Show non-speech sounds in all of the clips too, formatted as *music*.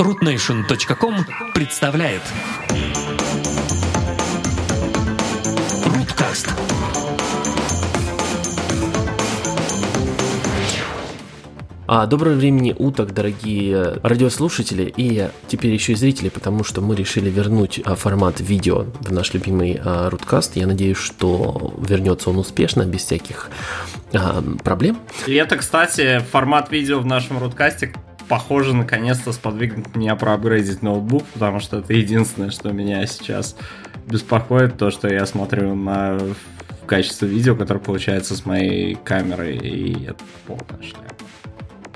rootnation.com представляет Руткаст А, доброго времени уток, дорогие радиослушатели и теперь еще и зрители, потому что мы решили вернуть а, формат видео в наш любимый а, Руткаст. Я надеюсь, что вернется он успешно, без всяких а, проблем. И это, кстати, формат видео в нашем Руткасте похоже наконец-то сподвигнуть меня проапгрейдить ноутбук, потому что это единственное, что меня сейчас беспокоит, то, что я смотрю на в качестве видео, которое получается с моей камерой, и это полная шляпа.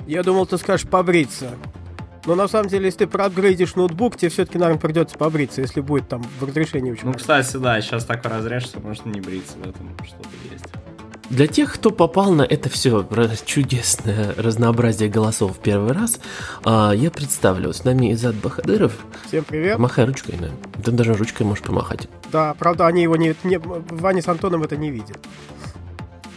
Я думал, ты скажешь побриться. Но на самом деле, если ты проапгрейдишь ноутбук, тебе все-таки, наверное, придется побриться, если будет там в разрешении очень Ну, кстати, да, сейчас такой разрежь, что можно не бриться, в этом что-то есть. Для тех, кто попал на это все чудесное разнообразие голосов в первый раз, а, я представлю. С нами Изад Бахадыров. Всем привет. Махай ручкой, да. Ты даже ручкой можешь помахать. Да, правда, они его не, не... Ваня с Антоном это не видят.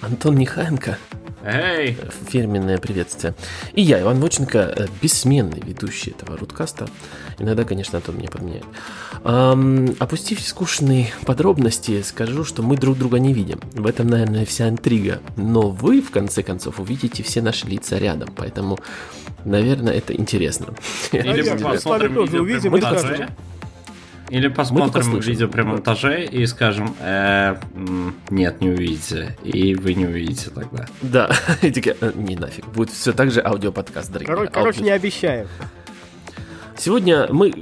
Антон Нехаенко. Эй! Фирменное приветствие. И я, Иван Воченко, э, бессменный ведущий этого рудкаста. Иногда, конечно, Антон меня подменяет. Ам, опустив скучные подробности, скажу, что мы друг друга не видим. В этом, наверное, вся интрига. Но вы, в конце концов, увидите все наши лица рядом. Поэтому, наверное, это интересно. Или мы посмотрим видео Или посмотрим видео при монтаже и скажем, э, нет, не увидите. И вы не увидите тогда. Да, *laughs* и такие, «Э, не нафиг. Будет все так же аудиоподкаст, дорогие. Короче, короче, не обещаем. Сегодня мы,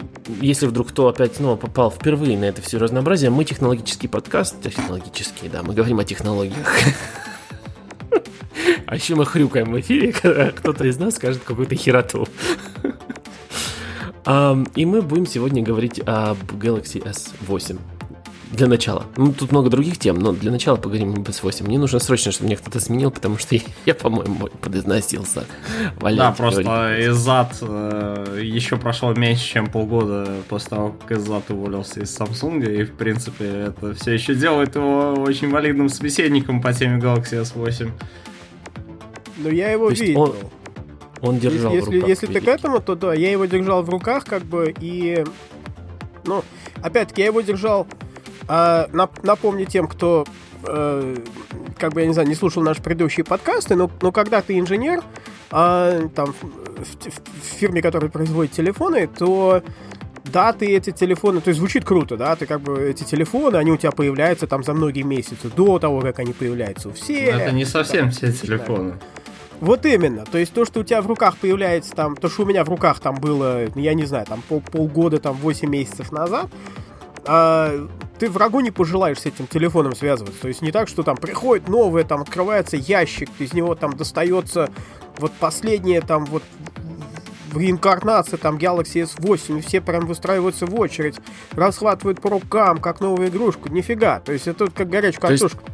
если вдруг кто опять снова попал впервые на это все разнообразие, мы технологический подкаст, технологический, да, мы говорим о технологиях. *laughs* А еще мы хрюкаем в эфире, *laughs* когда кто-то из нас скажет какую-то хероту. Ам, И мы будем сегодня говорить об Galaxy S8. Для начала. Ну, тут много других тем, но для начала поговорим об S8. Мне нужно срочно, чтобы меня кто-то сменил, потому что *laughs* я, по-моему, подизносился. Да, валять, просто говорить. Изад э, еще прошло меньше, чем полгода после того, как Изад уволился из Samsung, и, в принципе, это все еще делает его очень валидным собеседником по теме Galaxy S8. Но я его То видел. он- Он держал в если, руках если ты к этому, то да, я его держал в руках, как бы, и... Ну, опять-таки, я его держал... а, нап- напомню тем, кто, э, как бы, я не знаю, не слушал наши предыдущие подкасты, но, но когда ты инженер, а, там, в, в- в фирме, которая производит телефоны, то да, ты эти телефоны, то есть звучит круто, да, ты как бы эти телефоны, они у тебя появляются там за многие месяцы до того, как они появляются у всех. Но это не совсем там, все телефоны. Вот именно. То есть то, что у тебя в руках появляется там, то, что у меня в руках там было, я не знаю, там пол, полгода, там 8 месяцев назад, а, ты врагу не пожелаешь с этим телефоном связываться. То есть не так, что там приходит новое, там открывается ящик, из него там достается вот последнее там вот в реинкарнации там Galaxy S8, и все прям выстраиваются в очередь, расхватывают по рукам, как новую игрушку. Нифига. То есть это как горячая То есть- картошка.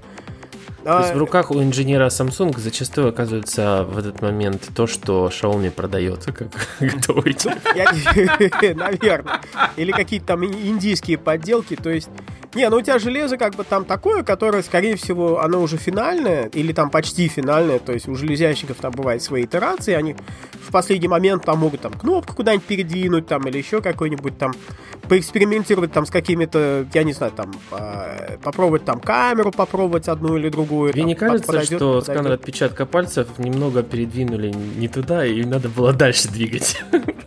То есть А, в руках у инженера Samsung зачастую оказывается в этот момент то, что Xiaomi продается как *laughs* готовый телефон. *laughs* Наверное. Или какие-то там ин- индийские подделки. То есть. Не, ну у тебя железо как бы там такое, которое, скорее всего, оно уже финальное, или там почти финальное, то есть у железячников там бывают свои итерации, они в последний момент там могут там кнопку куда-нибудь передвинуть, там, или еще какой-нибудь там, поэкспериментировать там с какими-то, я не знаю, там, а, попробовать там камеру, попробовать одну или другую. Там, не кажется, подойдет, что подойдет. сканер отпечатка пальцев немного передвинули не туда, и надо было дальше двигать?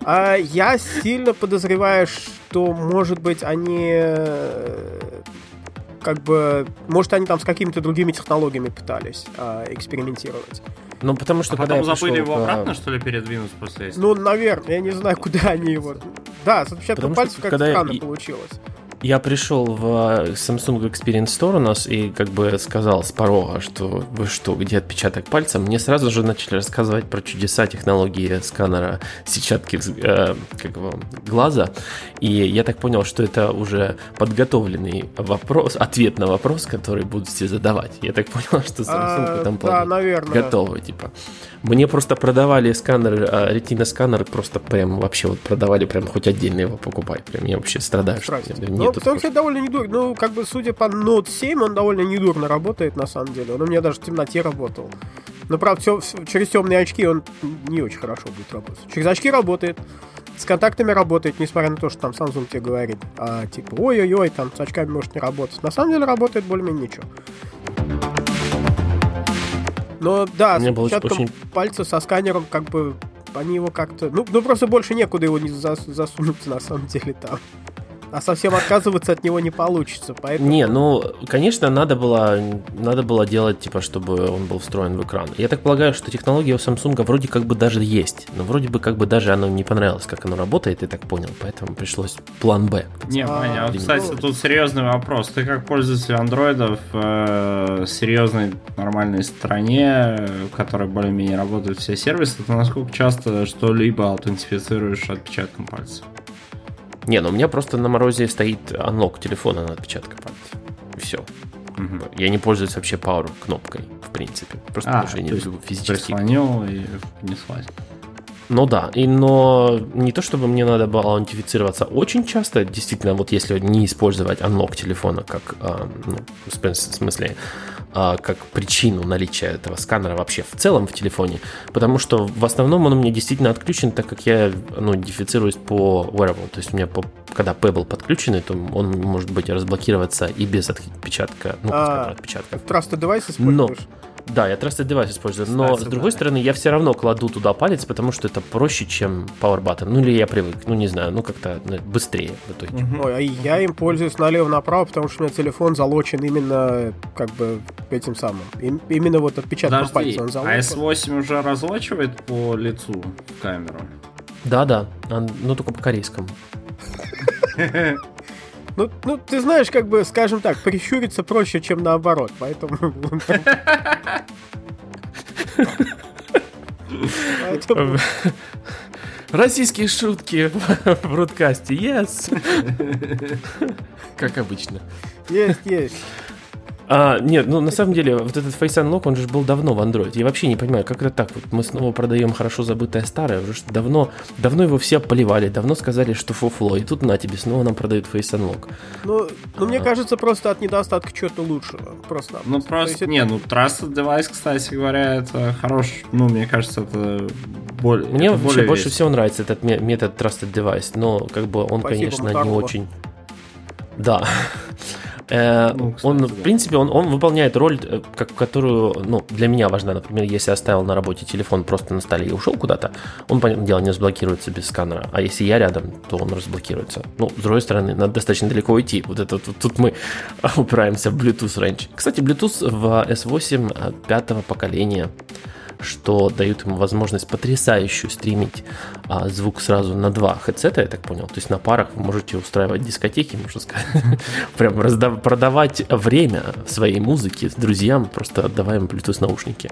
А, я сильно подозреваю, что, может быть, они э, как бы, может, они там с какими-то другими технологиями пытались а, экспериментировать. Ну, потому что А когда потом я забыли пришел его обратно, что ли, передвинуть после этого? Ну, наверное, я не знаю, *laughs* куда они его. Да, с отпечатком Потому что пальцев как когда я- странно и- получилось. Я пришел в э, Samsung Experience Store у нас и как бы сказал с порога, что вы что, где отпечаток пальца, мне сразу же начали рассказывать про чудеса технологии сканера сетчатки э, как его, глаза. И я так понял, что это уже подготовленный вопрос, ответ на вопрос, который будут все задавать. Я так понял, что Samsung А, в этом да, плане наверное. готовы, типа. Мне просто продавали сканер, ретина сканер просто прям вообще вот продавали прям хоть отдельно его покупай. Прям я вообще страдаю, что Здрасте. у меня Ну, нету потому что довольно недурно. Ну, как бы, судя по Note 7, он довольно недурно работает, на самом деле. Он у меня даже в темноте работал. Но, правда, всё- через темные очки он не очень хорошо будет работать. Через очки работает. С контактами работает, несмотря на то, что там Samsung тебе говорит, а, типа, ой-ой-ой, там с очками может не работать. На самом деле работает более-менее ничего. Но да, с отпечатком очень... пальца со сканером как бы они его как-то... Ну, ну просто больше некуда его не зас... засунуть на самом деле там а совсем отказываться от него не получится. Поэтому... Не, ну, конечно, надо было, надо было делать, типа, чтобы он был встроен в экран. Я так полагаю, что технология у Samsung вроде как бы даже есть, но вроде бы как бы даже оно не понравилось, как оно работает, я так понял, поэтому пришлось план Б. Не, Маня, а, кстати, ну... тут серьезный вопрос. Ты как пользователь андроидов в э, серьезной нормальной стране, в которой более-менее работают все сервисы, ты насколько часто что-либо аутентифицируешь отпечатком пальца? Не, ну у меня просто на морозе стоит анлок телефона на отпечатка пальца. И все. Угу. Я не пользуюсь вообще Power кнопкой, в принципе. Просто а, потому что я не люблю физически. Прислонил и понеслась. Ну да, и, но не то чтобы мне надо было аутентифицироваться очень часто, действительно, вот если не использовать unlock телефона как, э, ну, в смысле, как причину наличия этого сканера вообще в целом в телефоне, потому что в основном он у меня действительно отключен, так как я ну, идентифицируюсь по wearable, то есть у меня по, когда Pebble подключенный, то он может быть разблокироваться и без отпечатка, ну, а, отпечатка. Trusted Device используешь? Но, да, я Trusted Device использую, но с другой да. стороны, я все равно кладу туда палец, потому что это проще, чем Power Button. Ну или я привык, ну не знаю, ну как-то ну, быстрее в итоге. Ой, а я им пользуюсь налево-направо, потому что у меня телефон залочен именно как бы этим самым. именно вот отпечатком Подожди, пальца он а S8 уже разлочивает по лицу в камеру? Да-да, ну только по корейскому. *laughs* Ну, ну, ты знаешь, как бы, скажем так, прищуриться проще, чем наоборот, поэтому... Российские шутки в бродкасте, yes! *laughs* Как обычно. Есть, есть. А, нет, ну на самом деле, вот этот Face Unlock, он же был давно в Android. Я вообще не понимаю, как это так? Вот мы снова продаем хорошо забытое старое, уже давно, давно его все поливали, давно сказали, что фуфло, и тут на тебе снова нам продают Face Unlock. Ну, ну а, мне кажется, просто от недостатка чего-то лучшего. Просто. Ну, просто, не, ну, Trusted Device, кстати говоря, это хорош, ну, мне кажется, это более Мне это вообще более больше всего нравится этот метод Trusted Device, но как бы он, Спасибо, конечно, не очень... Да. *laughs* Э, ну, кстати, он, да. в принципе, он, он выполняет роль, э, как, которую, ну, для меня важна. Например, если я оставил на работе телефон просто на столе и ушел куда-то, он, понятное дело, не разблокируется без сканера. А если я рядом, то он разблокируется. Ну, с другой стороны, надо достаточно далеко идти. Вот это тут, тут мы *laughs* упираемся в Bluetooth range. Кстати, Bluetooth в S8 э, пятого поколения что дают ему возможность потрясающую стримить а, звук сразу на два хедсета, я так понял. То есть на парах вы можете устраивать дискотеки, можно сказать. *laughs* Прям раздав- продавать время своей музыки с друзьям, просто отдавая им Bluetooth наушники.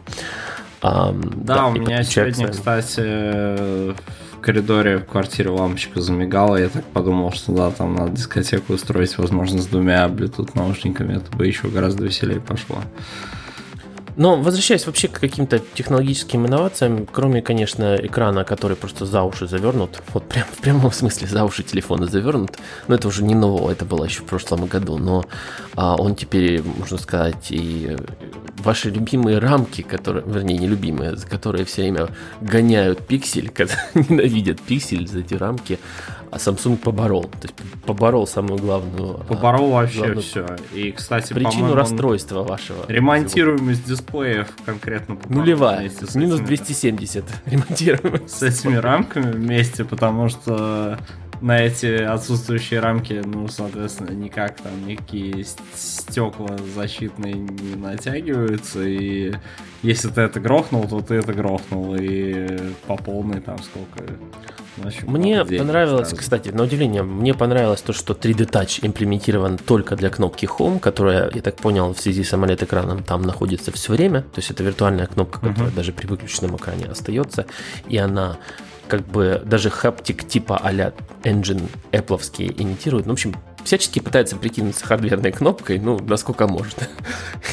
А, да, да, у меня сегодня, кстати, в коридоре в квартире лампочка замигала, я так подумал, что да, там надо дискотеку устроить, возможно, с двумя Bluetooth наушниками, это бы еще гораздо веселее пошло. Но возвращаясь вообще к каким-то технологическим инновациям, кроме, конечно, экрана, который просто за уши завернут, вот прям в прямом смысле за уши телефона завернут, но это уже не нового, это было еще в прошлом году, но а, он теперь, можно сказать, и ваши любимые рамки, которые, вернее, не любимые, за которые все время гоняют пиксель, *laughs* ненавидят пиксель за эти рамки, а Samsung поборол. То есть поборол самую главную... А, поборол вообще главную... все. И, кстати, Причину расстройства вашего. Ремонтируемость дисплеев конкретно Нулевая. Минус 270 *laughs* ремонтируемость. С этими рамками вместе, потому что на эти отсутствующие рамки, ну, соответственно, никак там никакие стекла защитные не натягиваются, и если ты это грохнул, то ты это грохнул, и по полной там сколько... Ну, мне понравилось, сразу. кстати, на удивление, мне понравилось то, что 3D Touch имплементирован только для кнопки Home, которая, я так понял, в связи с AMOLED-экраном там находится все время, то есть это виртуальная кнопка, которая uh-huh. даже при выключенном экране остается, и она как бы даже хаптик типа а-ля Engine Apple имитирует. Ну, в общем, всячески пытается прикинуться хардверной кнопкой, ну, насколько может.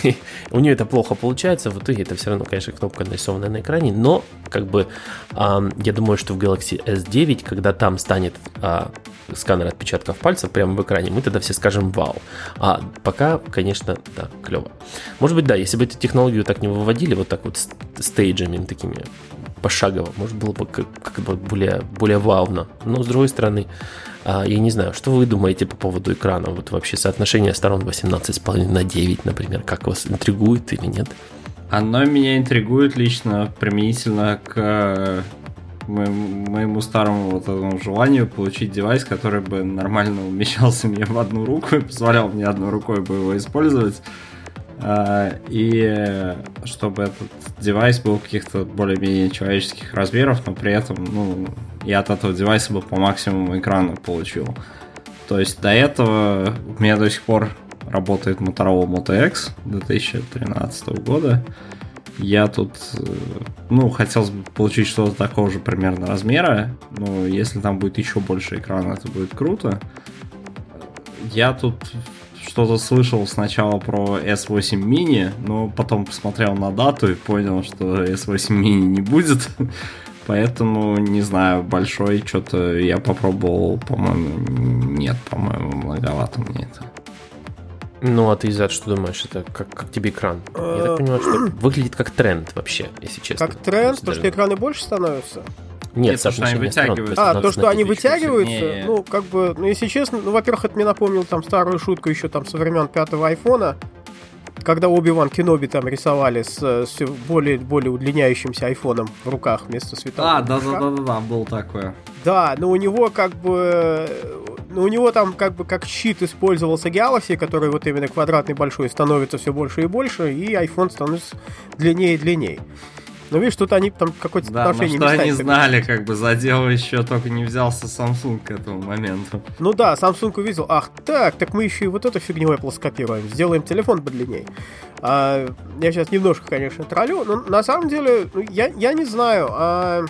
*laughs* У нее это плохо получается, в итоге это все равно, конечно, кнопка нарисованная на экране, но, как бы, я думаю, что в Galaxy S9, когда там станет э, сканер отпечатков пальцев прямо в экране, мы тогда все скажем «Вау». А пока, конечно, да, клево. Может быть, да, если бы эту технологию так не выводили, вот так вот стейджами такими пошагово, может было бы как, как бы более, более вавно. Но с другой стороны, а, я не знаю, что вы думаете по поводу экрана? Вот вообще соотношение сторон 18,5 на 9, например, как вас интригует или нет? Оно меня интригует лично применительно к моему, моему старому вот этому желанию получить девайс, который бы нормально умещался мне в одну руку и позволял мне одной рукой бы его использовать. А, и чтобы этот девайс был каких-то более-менее человеческих размеров, но при этом, ну, я от этого девайса бы по максимуму экрана получил. То есть до этого у меня до сих пор работает Motorola Moto X 2013 года. Я тут, э, ну, хотел бы получить что-то такого же примерно размера, но если там будет еще больше экрана, это будет круто. Я тут что-то слышал сначала про S8 mini, но потом посмотрел на дату и понял, что S8 mini не будет. *laughs* Поэтому, не знаю, большой что-то я попробовал, по-моему, нет, по-моему, многовато мне это. Ну, а ты, Изад, что думаешь? Это как, как тебе экран? Я так понимаю, что *clears throat* выглядит как тренд вообще, если честно. Как тренд? То, что экраны больше становятся? Нет, Нет то, что они вытягиваются. А, то, что они вытягиваются, не... ну, как бы, ну, если честно, ну, во-первых, это мне напомнил там старую шутку еще там со времен пятого айфона, когда Оби-Ван Кеноби там рисовали с, с более, более удлиняющимся айфоном в руках вместо светового. А, да-да-да-да, был такое. Да, но у него как бы ну, у него там как бы как щит использовался Galaxy, который вот именно квадратный большой становится все больше и больше, и iPhone становится длиннее и длиннее. Ну, видишь, тут они там какое-то да, отношение ну, что они знали, как бы задел еще только не взялся Samsung к этому моменту. Ну да, Samsung увидел, ах так, так мы еще и вот эту фигню Apple скопируем, сделаем телефон подлинней. А, я сейчас немножко, конечно, троллю, но на самом деле, ну, я, я не знаю, а...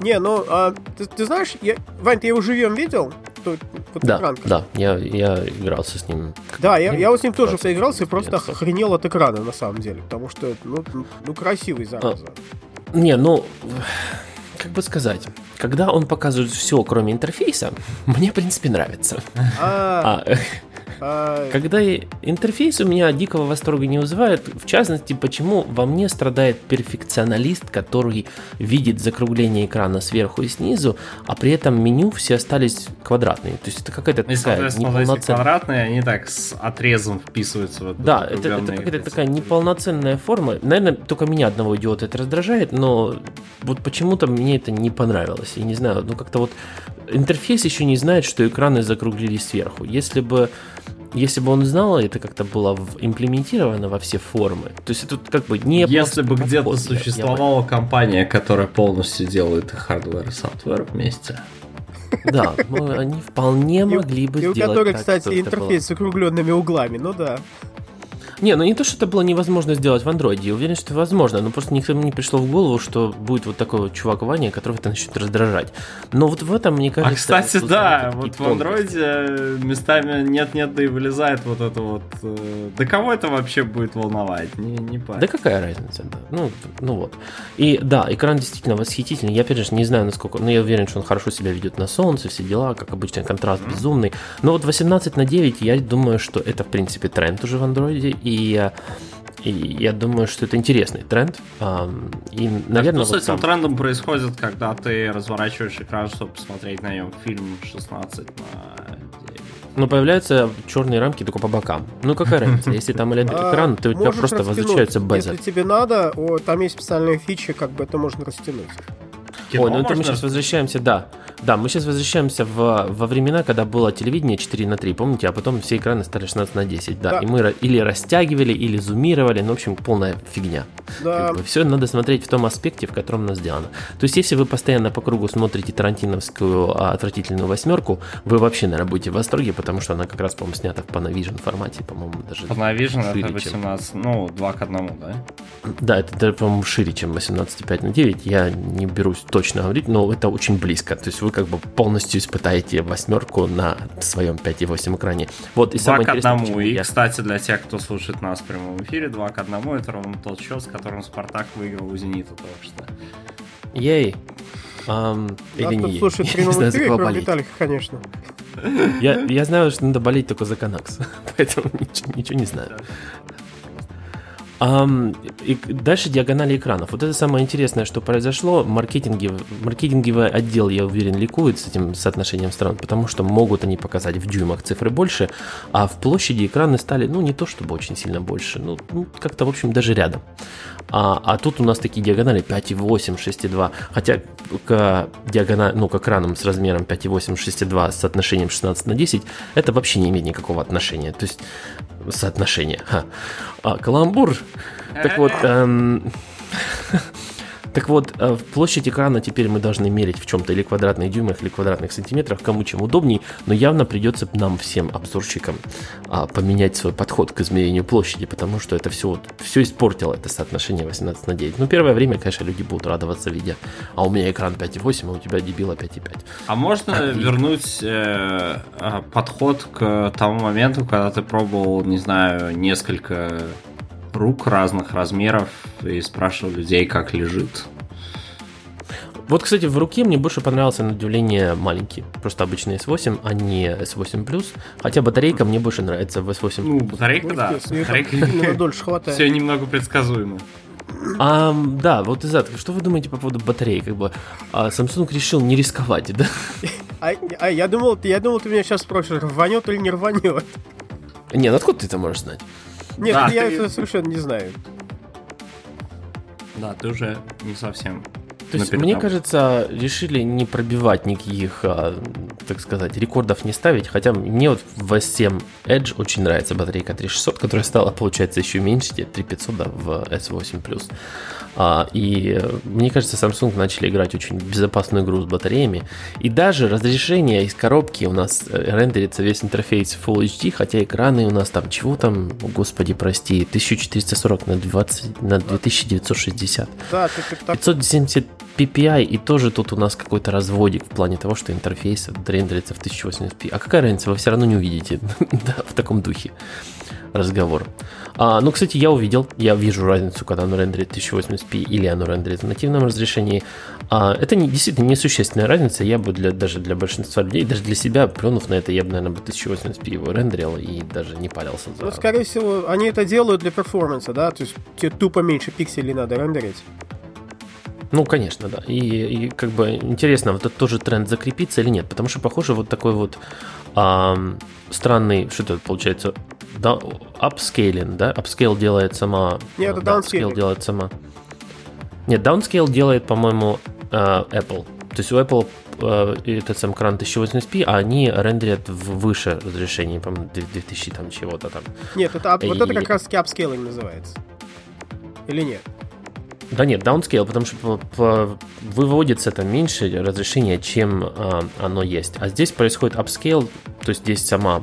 Не, ну, а, ты, ты знаешь, я... Вань, ты его живьем видел? Тут, да, экранка. да, я, я игрался с ним. Да, я, я вот с ним тоже поигрался и просто охренел от экрана, на самом деле, потому что, ну, ну красивый, зараза. А, не, ну, как бы сказать, когда он показывает все, кроме интерфейса, *laughs* мне, в принципе, нравится. А, а Когда интерфейс у меня дикого восторга не вызывает, в частности, почему во мне страдает перфекционалист, который видит закругление экрана сверху и снизу, а при этом меню все остались квадратные. То есть это какая-то ну, такая неполноценная... квадратные, они так с отрезом вписываются в это. Да, это, это какая-то такая неполноценная форма. Наверное, только меня одного идиота это раздражает, но вот почему-то мне это не понравилось. Я не знаю, ну как-то вот интерфейс еще не знает, что экраны закруглились сверху. Если бы если бы он знал, это как-то было имплементировано во все формы. То есть это как бы не Если бы где-то существовала компания, которая полностью делает hardware и software вместе. Да, ну, они вполне могли бы сделать. И у которой, кстати, интерфейс с округленными углами, ну да. Не, ну не то, что это было невозможно сделать в андроиде, я уверен, что это возможно, но просто никому не пришло в голову, что будет вот такой вот чувак Ваня, которого это начнет раздражать. Но вот в этом, мне кажется... А, кстати, да, вот в андроиде местами нет-нет, да и вылезает вот это вот... Э, да кого это вообще будет волновать? Не, не Да какая разница, да. Ну, ну вот. И да, экран действительно восхитительный. Я, опять же, не знаю, насколько... Но я уверен, что он хорошо себя ведет на солнце, все дела, как обычно, контраст mm-hmm. безумный. Но вот 18 на 9, я думаю, что это, в принципе, тренд уже в андроиде, и, и я думаю, что это интересный тренд. И, наверное, так, вот с этим там... трендом происходит, когда ты разворачиваешь экран, чтобы посмотреть на нем фильм 16 на 9. Ну, появляются черные рамки только по бокам. Ну, какая разница? Если там *laughs* экран, то у тебя просто возвращается беза. Если тебе надо, там есть специальные фичи, как бы это можно растянуть. Кино Ой, ну это мы сейчас возвращаемся, да. Да, мы сейчас возвращаемся в, во времена, когда было телевидение 4 на 3, помните, а потом все экраны стали 16 на 10, да. да. И мы или растягивали, или зумировали, ну, в общем, полная фигня. Да. Как бы, все надо смотреть в том аспекте, в котором оно сделано. То есть, если вы постоянно по кругу смотрите тарантиновскую а, отвратительную восьмерку, вы вообще, наверное, будете в восторге, потому что она как раз, по-моему, снята в Panavision формате, по-моему, даже Panavision шире, это 18, чем... ну, 2 к 1, да? Да, это, по-моему, шире, чем 18,5 на 9. Я не берусь точно говорить, но это очень близко. То есть вы как бы полностью испытаете восьмерку на своем 5.8 экране. Вот и 2 к 1. И, я... кстати, для тех, кто слушает нас в прямом эфире, 2 к 1 это ровно тот счет, с которым Спартак выиграл у Зенита только что. Ей. Um, или не слушает прямом эфире, кроме Виталика, конечно. Я, я знаю, что надо болеть только за Канакс, *laughs* поэтому ничего, ничего не знаю. Um, и дальше диагонали экранов. Вот это самое интересное, что произошло. Маркетинги, маркетинговый отдел, я уверен, ликует с этим соотношением сторон, потому что могут они показать в дюймах цифры больше, а в площади экраны стали, ну, не то чтобы очень сильно больше, ну, ну как-то, в общем, даже рядом. А, а тут у нас такие диагонали 5,8, 6,2. Хотя к диагонали, ну, к экранам с размером 5,8, 6,2 с соотношением 16 на 10, это вообще не имеет никакого отношения. То есть соотношение. Ха. А, каламбур. Так вот, эм, *laughs* Так вот, э, площадь экрана теперь мы должны мерить в чем-то или квадратных дюймах, или квадратных сантиметрах, кому чем удобней, но явно придется нам всем обзорщикам а, поменять свой подход к измерению площади, потому что это все, все испортило это соотношение 18 на 9. Ну, первое время, конечно, люди будут радоваться, видя, а у меня экран 5,8, а у тебя дебила 5,5. А можно а, вернуть э, а, подход к тому моменту, когда ты пробовал, не знаю, несколько рук разных размеров и спрашивал людей, как лежит. Вот, кстати, в руке мне больше понравился на удивление маленький. Просто обычный S8, а не S8 Plus. Хотя батарейка мне больше нравится в S8. Ну, батарейка, да. Батарейка *laughs* дольше хватает. Все немного предсказуемо. А, да, вот Изат, что вы думаете по поводу батареи? Как бы а Samsung решил не рисковать, да? *laughs* А, а я думал, я думал, ты меня сейчас спросишь, рванет или не рванет. Не, ну откуда ты это можешь знать? Нет, да, я ты... это совершенно не знаю. Да, ты уже не совсем. То есть, мне кажется, решили не пробивать никаких, а, так сказать, рекордов не ставить. Хотя мне вот в S7 Edge очень нравится батарейка 3600, которая стала, получается, еще меньше, 3500 да, в S8 Plus. А, и мне кажется, Samsung начали играть очень безопасную игру с батареями. И даже разрешение из коробки у нас э, рендерится весь интерфейс Full HD, хотя экраны у нас там чего там, господи, прости, 1440 на, 20, на 2960. Да, ты, ты, 570 PPI, и тоже тут у нас какой-то разводик в плане того, что интерфейс рендерится в 1080p. А какая разница, вы все равно не увидите *laughs* да, в таком духе разговор. А, ну, кстати, я увидел, я вижу разницу, когда оно рендерит 1080p или оно рендерит в нативном разрешении. А, это не, действительно несущественная разница. Я бы для, даже для большинства людей, даже для себя, плюнув на это, я бы, наверное, бы 1080p его рендерил и даже не парился. За... Ну, скорее всего, они это делают для перформанса, да? То есть тебе тупо меньше пикселей надо рендерить. Ну, конечно, да. И, и как бы интересно, вот этот тоже тренд закрепится или нет, потому что, похоже, вот такой вот эм, странный, что это получается, upscaling, да? Upscale делает сама... Нет, это да, downscaling. делает сама... Нет, downscale делает, по-моему, э, Apple. То есть у Apple э, этот сам экран 1080p, а они рендерят в выше разрешении, по-моему, 2000 там чего-то там. Нет, это, и... вот это как раз таки upscaling называется. Или нет? Да нет, downscale, потому что по, по, выводится это меньше разрешение, чем а, оно есть. А здесь происходит upscale, то есть здесь сама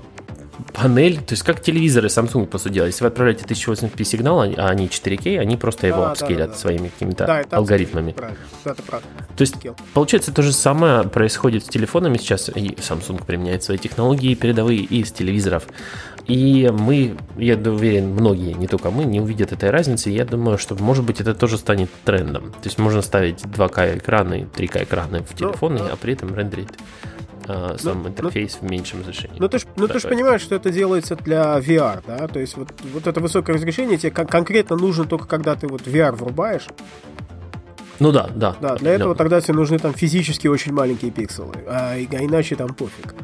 панель, то есть как телевизоры Samsung по сути дела. Если вы отправляете 1080p сигнал, а не 4K, они просто его да, апскейлят да, да, своими какими-то да, алгоритмами. Правильно. Это правда. То есть получается то же самое происходит с телефонами сейчас, и Samsung применяет свои технологии передовые и с телевизоров. И мы, я уверен, многие, не только мы, не увидят этой разницы. Я думаю, что, может быть, это тоже станет трендом. То есть можно ставить 2К экраны, 3К экраны в ну, телефоны, ну, а при этом рендерить э, сам ну, интерфейс ну, в меньшем разрешении. Ну ты ж, ну, ты ж понимаешь, что это делается для VR, да? То есть вот, вот это высокое разрешение тебе кон- конкретно нужно только когда ты вот VR врубаешь. Ну да, да. Да, для этого тогда тебе нужны там физически очень маленькие пикселы, а, а иначе там пофиг.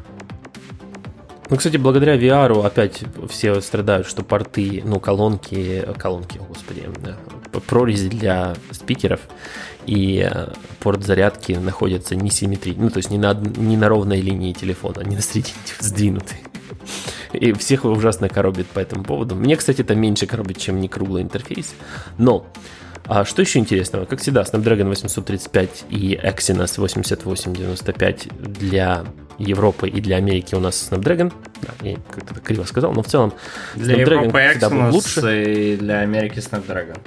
Ну, кстати, благодаря VR опять все страдают, что порты, ну, колонки, колонки, господи, прорези для спикеров и э, порт зарядки находятся несимметрично, ну, то есть не на, не на ровной линии телефона, не на середине *laughs* сдвинуты. И всех ужасно коробит по этому поводу. Мне, кстати, это меньше коробит, чем не круглый интерфейс. Но а что еще интересного? Как всегда, Snapdragon 835 и Exynos 8895 для Европы и для Америки у нас Snapdragon. Да, я как-то криво сказал, но в целом для Snapdragon Европы Exynos лучше. и для Америки Snapdragon.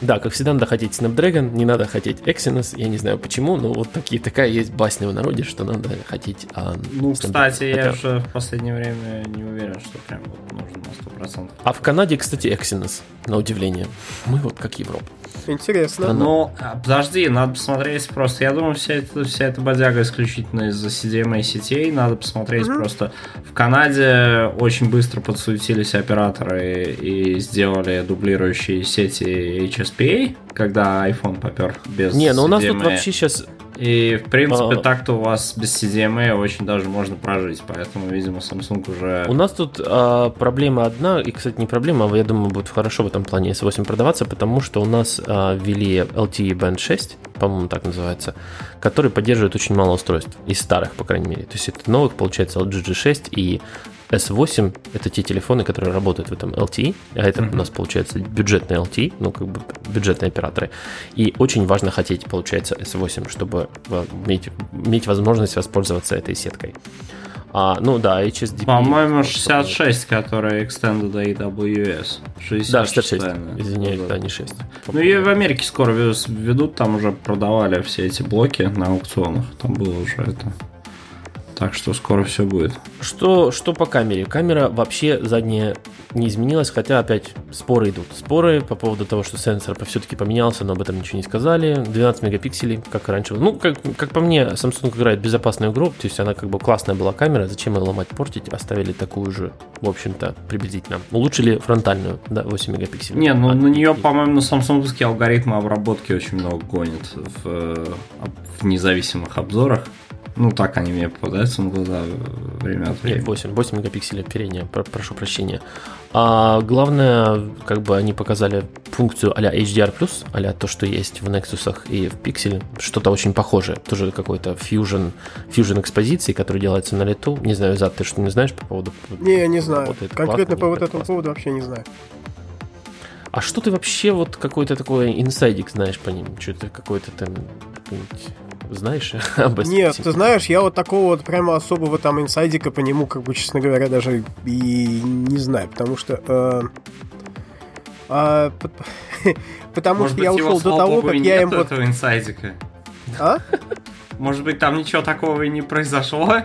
Да, как всегда, надо хотеть Snapdragon, не надо хотеть Exynos, я не знаю почему, но вот такие, такая есть басня в народе, что надо хотеть а, Ну, кстати, я уже в последнее время не уверен, что прям вот нужно на 100%. А в Канаде, кстати, Exynos, на удивление. Мы вот как Европа. Интересно. Ну, подожди, надо посмотреть просто. Я думаю, вся эта, вся эта бодяга исключительно из-за CDMA сетей. Надо посмотреть угу. просто. В Канаде очень быстро подсуетились операторы и сделали дублирующие сети HSPA, когда iPhone попер без Не, ну у нас тут вообще сейчас и, в принципе, а... так-то у вас без CDMA очень даже можно прожить, поэтому, видимо, Samsung уже... У нас тут а, проблема одна, и, кстати, не проблема, а я думаю, будет хорошо в этом плане S8 продаваться, потому что у нас а, ввели LTE Band 6, по-моему, так называется, который поддерживает очень мало устройств, из старых, по крайней мере. То есть это новых, получается, LG G6 и S8 это те телефоны, которые работают в этом LTE, а это mm-hmm. у нас получается бюджетные LTE, ну как бы бюджетные операторы. И очень важно хотеть, получается, S8, чтобы э, иметь, иметь возможность воспользоваться этой сеткой. А, ну да, HSDP. По-моему, 66, который Extended AWS. 66, да, 66. Извиняюсь, да, не 6. Ну и в Америке скоро ведут, там уже продавали все эти блоки на аукционах. Там было уже это так что скоро все будет. Что, что по камере? Камера вообще задняя не изменилась, хотя опять споры идут. Споры по поводу того, что сенсор все-таки поменялся, но об этом ничего не сказали. 12 мегапикселей, как и раньше. Ну, как, как по мне, Samsung играет безопасную игру, то есть она как бы классная была камера, зачем ее ломать, портить, оставили такую же, в общем-то, приблизительно. Улучшили фронтальную, да, 8 мегапикселей. Не, ну а, на нее, по-моему, на самсунговские алгоритмы обработки очень много гонят в, в независимых обзорах. Ну, так они мне попадаются на глаза время от времени. 8, 8 мегапикселей передняя, про, прошу прощения. А главное, как бы они показали функцию а HDR+, а то, что есть в Nexus и в Pixel, что-то очень похожее. Тоже какой-то Fusion, Fusion экспозиции, который делается на лету. Не знаю, Зад, ты что не знаешь по поводу... Не, не знаю. Конкретно по вот этому поводу вообще не знаю. А что ты вообще вот какой-то такой инсайдик знаешь по ним? Что-то какой-то там знаешь *laughs* об этом? Нет, ты знаешь, я вот такого вот прямо особого там инсайдика по нему, как бы, честно говоря, даже и не знаю, потому что... Э, э, *laughs* потому Может что я ушел до того, как я им... этого инсайдика? А? Может быть, там ничего такого и не произошло?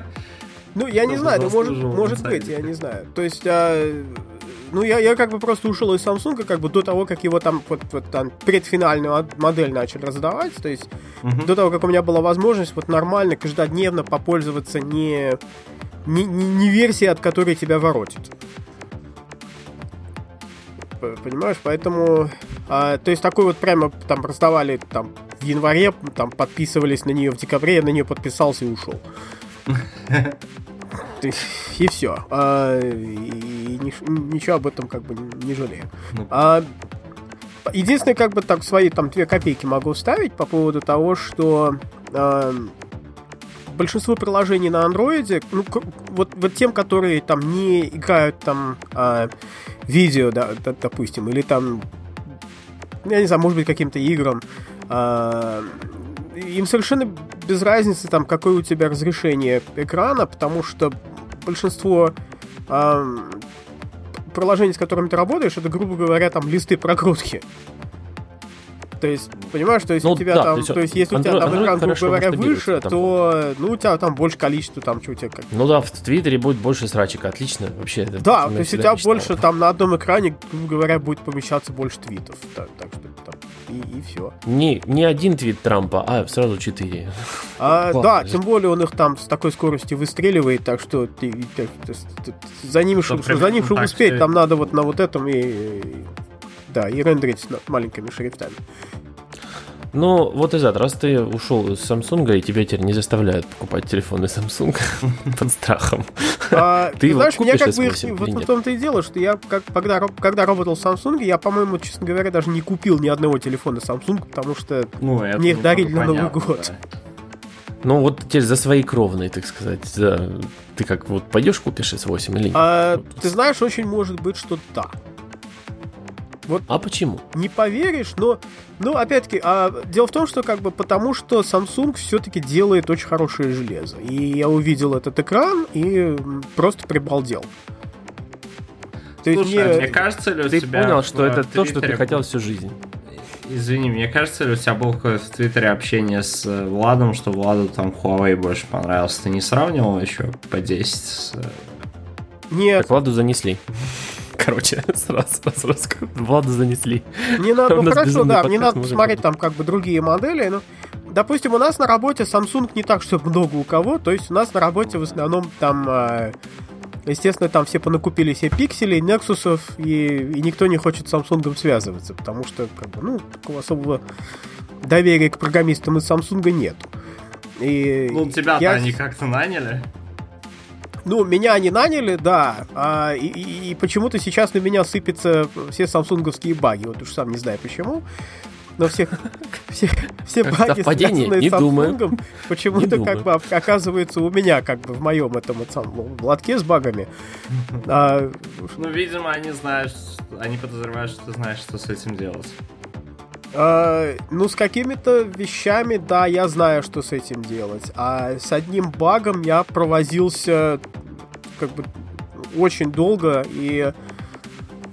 Ну, я не знаю, ну, может, может быть, я не знаю. То есть, а, ну, я, я как бы просто ушел из Samsung, как бы до того, как его там, вот, вот там предфинальную модель начали раздавать. То есть uh-huh. до того, как у меня была возможность вот нормально, каждодневно попользоваться не, не, не, не версией, от которой тебя воротит. Понимаешь, поэтому, а, то есть такой вот прямо там раздавали там в январе, там подписывались на нее в декабре, я на нее подписался и ушел. *laughs* И все. А, и ничего об этом как бы не жалею. Ну. А, единственное, как бы так свои там две копейки могу вставить по поводу того, что а, большинство приложений на андроиде, ну, вот, вот тем, которые там не играют там а, видео, да, допустим, или там, я не знаю, может быть, каким-то играм, а, им совершенно без разницы, там, какое у тебя разрешение экрана, потому что большинство э, приложений, с которыми ты работаешь, это, грубо говоря, там листы прокрутки. То есть, понимаешь, то есть ну, у тебя да, там, то есть, то есть если Android, у тебя там экран, грубо говоря, выше, там. то ну у тебя там больше количество там что у тебя как. Ну да, в Твиттере будет больше срачика, отлично вообще. Это да, то есть у тебя мечтал. больше там на одном экране, грубо говоря, будет помещаться больше твитов, так, так что там и, и все. Не, не один твит Трампа, а сразу четыре. А, *laughs* да, тем более он их там с такой скоростью выстреливает, так что ты, ты, ты, ты за ним, чтобы, за ним, чтобы успеть, там надо вот на вот этом и, да, и рендерить маленькими шрифтами. Ну, вот и раз ты ушел из Samsung, и тебя теперь не заставляют покупать телефоны Samsung *laughs* под страхом. А, *laughs* ты знаешь, меня как бы вот в том-то и дело, что я как, когда, когда работал в Samsung, я, по-моему, честно говоря, даже не купил ни одного телефона Samsung, потому что ну, мне их дарили на Новый год. Ну, вот теперь за свои кровные, так сказать. За... Ты как вот пойдешь купишь S8 или нет? А, ты знаешь, очень может быть, что да. Вот а почему? Не поверишь, но, ну, опять-таки, а, дело в том, что как бы потому, что Samsung все-таки делает очень хорошее железо. И я увидел этот экран и просто прибалдел. То Слушай, мне... мне кажется ли у ты тебя понял, что это то, что ты хотел всю жизнь? Извини, мне кажется, ли у тебя было в Твиттере общение с э, Владом, что Владу там Huawei больше понравился. Ты не сравнивал еще по 10 с... Э, Нет. Так Владу занесли. *laughs* Короче, *laughs* сразу, сразу, сразу Владу занесли. Не надо, ну хорошо, да, мне надо посмотреть там как бы другие модели, но допустим, у нас на работе Samsung не так, что много у кого, то есть у нас на работе в основном там э, Естественно, там все понакупили все пикселей, Nexus, и, и никто не хочет с Samsung связываться, потому что, как бы, ну, такого особого доверия к программистам из Samsung нет. И ну, тебя-то я... они как-то наняли? Ну, меня они наняли, да, а, и, и, и почему-то сейчас на меня сыпятся все самсунговские баги, вот уж сам не знаю почему но все, все, все баги, связанные не с Samsung, почему-то как бы оказывается у меня, как бы в моем этом самом лотке с багами. А, ну, видимо, они знают, они подозревают, что ты знаешь, что с этим делать. Uh, ну, с какими-то вещами, да, я знаю, что с этим делать. А с одним багом я провозился как бы очень долго, и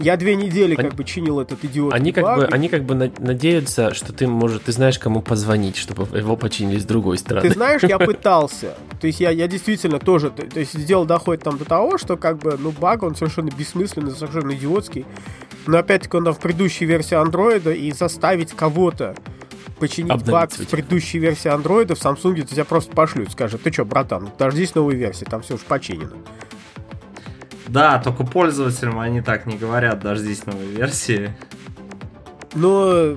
я две недели как бы чинил этот идиот. Они как бы, они как бы надеются, что ты, может, ты знаешь, кому позвонить, чтобы его починили с другой стороны. Ты знаешь, я *laughs* пытался. То есть я, я действительно тоже, то, то есть дело доходит там до того, что как бы, ну, баг, он совершенно бессмысленный, совершенно идиотский. Но опять-таки он в предыдущей версии андроида, и заставить кого-то починить Обновить баг в предыдущей версии андроида в Samsung тебя просто пошлют, скажут, ты что, братан, дождись новой версии, там все уж починено. Да, только пользователям они так не говорят, дождись новой версии. Но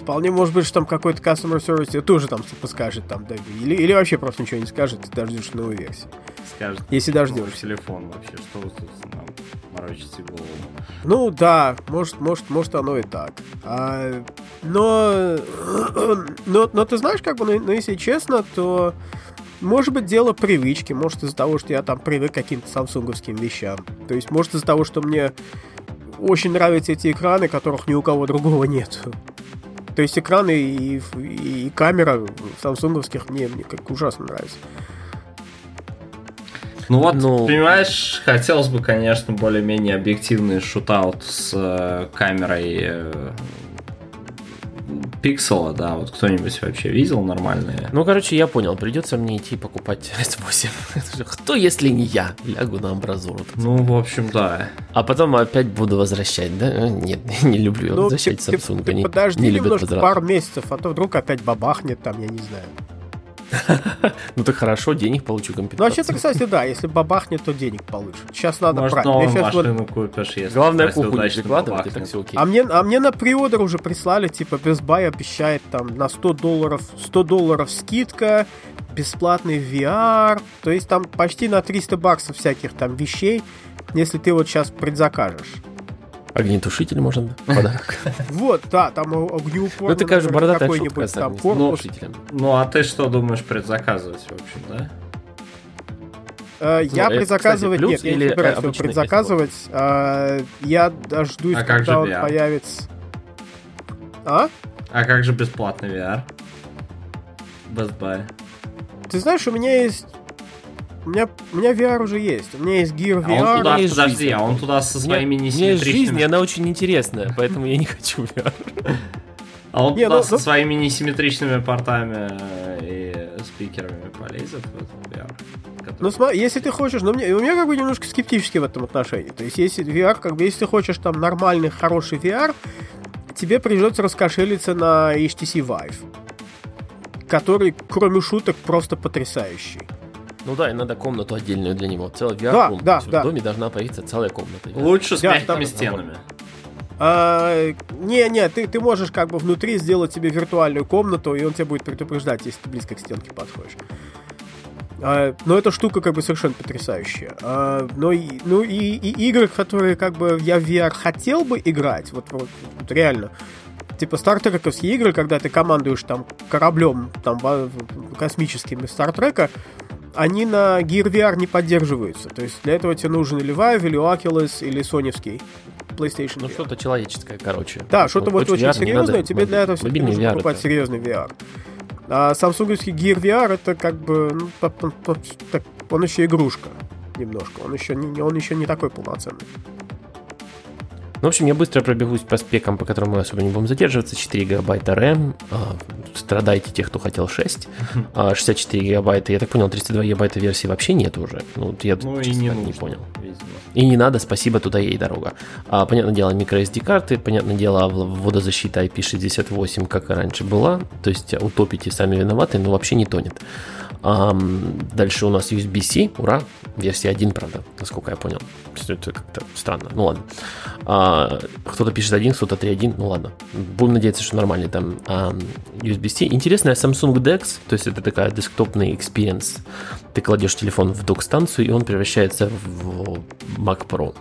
вполне может быть, что там какой-то customer service тоже там типа скажет там, да, или, или вообще просто ничего не скажет, ты дождешь новой версии. Скажет. Если дождешь. телефон вообще, что вы тут нам морочите голову. Ну да, может, может, может оно и так. А, но, *clears throat* но, но ты знаешь, как бы, ну, ну если честно, то может быть, дело привычки, может из-за того, что я там привык к каким-то самсунговским вещам. То есть, может из-за того, что мне очень нравятся эти экраны, которых ни у кого другого нет. То есть экраны и, и, и камера самсунговских мне, мне как ужасно нравится. Ну вот, ну... понимаешь, хотелось бы, конечно, более-менее объективный шутаут с э, камерой э, пиксела, да, вот кто-нибудь вообще видел нормальные? Ну, короче, я понял, придется мне идти покупать *laughs* S8. Кто, если не я, лягу на амбразуру. Ну, в общем, да. А потом опять буду возвращать, да? Нет, *laughs* не люблю ну, возвращать Samsung, они подожди не любят возврат. пару месяцев, а то вдруг опять бабахнет там, я не знаю. *laughs* Ну так хорошо, денег получу компенсацию. Ну вообще-то, кстати, да, если бабахнет, то денег получишь. Сейчас надо Может, брать. машину купишь, если Главное, кухню не прикладывать, и так все окей. А мне, а мне на приодер уже прислали, типа, Best Buy обещает там на 100 долларов, 100 долларов скидка, бесплатный VR, то есть там почти на 300 баксов всяких там вещей, если ты вот сейчас предзакажешь. Огнетушитель можно подарок. *laughs* Вот, да, там огнеупорный. Ну, ты, конечно, бородатая какой-нибудь там корпус. Ну, а ты что думаешь предзаказывать, в общем, да? Э, я ну, предзаказывать нет, я не собираюсь его предзаказывать. А, я дождусь, а когда он появится. А? А как же бесплатный VR? Best Buy. Ты знаешь, у меня есть у меня, у меня VR уже есть. У меня есть Gear VR. А он туда, подожди, жизнь. а он туда со своими не У меня есть жизнь, и она очень интересная, поэтому я не хочу VR. А он не, туда ну, со ну... своими несимметричными портами и спикерами полезет в этот VR. Ну, смотри, если ты хочешь, ну, мне, у меня как бы немножко скептически в этом отношении. То есть, если VR, как бы, если ты хочешь там нормальный, хороший VR, тебе придется раскошелиться на HTC Vive, который, кроме шуток, просто потрясающий. Ну да, и надо комнату отдельную для него. Целая VR-комната. Да, да, да. В доме должна появиться целая комната. Лучше с да, мягкими стенами. А, не, не, ты, ты можешь как бы внутри сделать себе виртуальную комнату, и он тебе будет предупреждать, если ты близко к стенке подходишь. А, но эта штука как бы совершенно потрясающая. А, но и, ну и, и игры, которые как бы я в VR хотел бы играть, вот, вот, вот реально, типа стартрековские игры, когда ты командуешь там кораблем там космическим из Стартрека, они на Gear VR не поддерживаются. То есть для этого тебе нужен или Vive, или Oculus, или Sony'ский PlayStation Ну, что-то человеческое, короче. Да, что-то вот, очень серьезное, тебе для этого все нужно покупать это... серьезный VR. А Samsung Gear VR это как бы, ну, так, он еще игрушка немножко, он еще не, он еще не такой полноценный. Ну, в общем, я быстро пробегусь по спекам, по которым мы особо не будем задерживаться. 4 гигабайта RAM, а, страдайте те, кто хотел 6. А, 64 гигабайта, я так понял, 32 гигабайта версии вообще нет уже. Ну, я Ну и не не нужно, понял. видимо. И не надо, спасибо, туда ей дорога. А, понятное дело, microSD карты, понятное дело, водозащита IP68, как и раньше была. То есть утопите сами виноваты, но вообще не тонет. Ам, дальше у нас USB-C, ура, версия 1, правда, насколько я понял. Это как-то странно, ну ладно. А, кто-то пишет 1, кто-то 3.1, ну ладно. Будем надеяться, что нормальный там ам, USB-C. Интересная Samsung DeX, то есть это такая десктопный experience. Ты кладешь телефон в док-станцию, и он превращается в Mac Pro.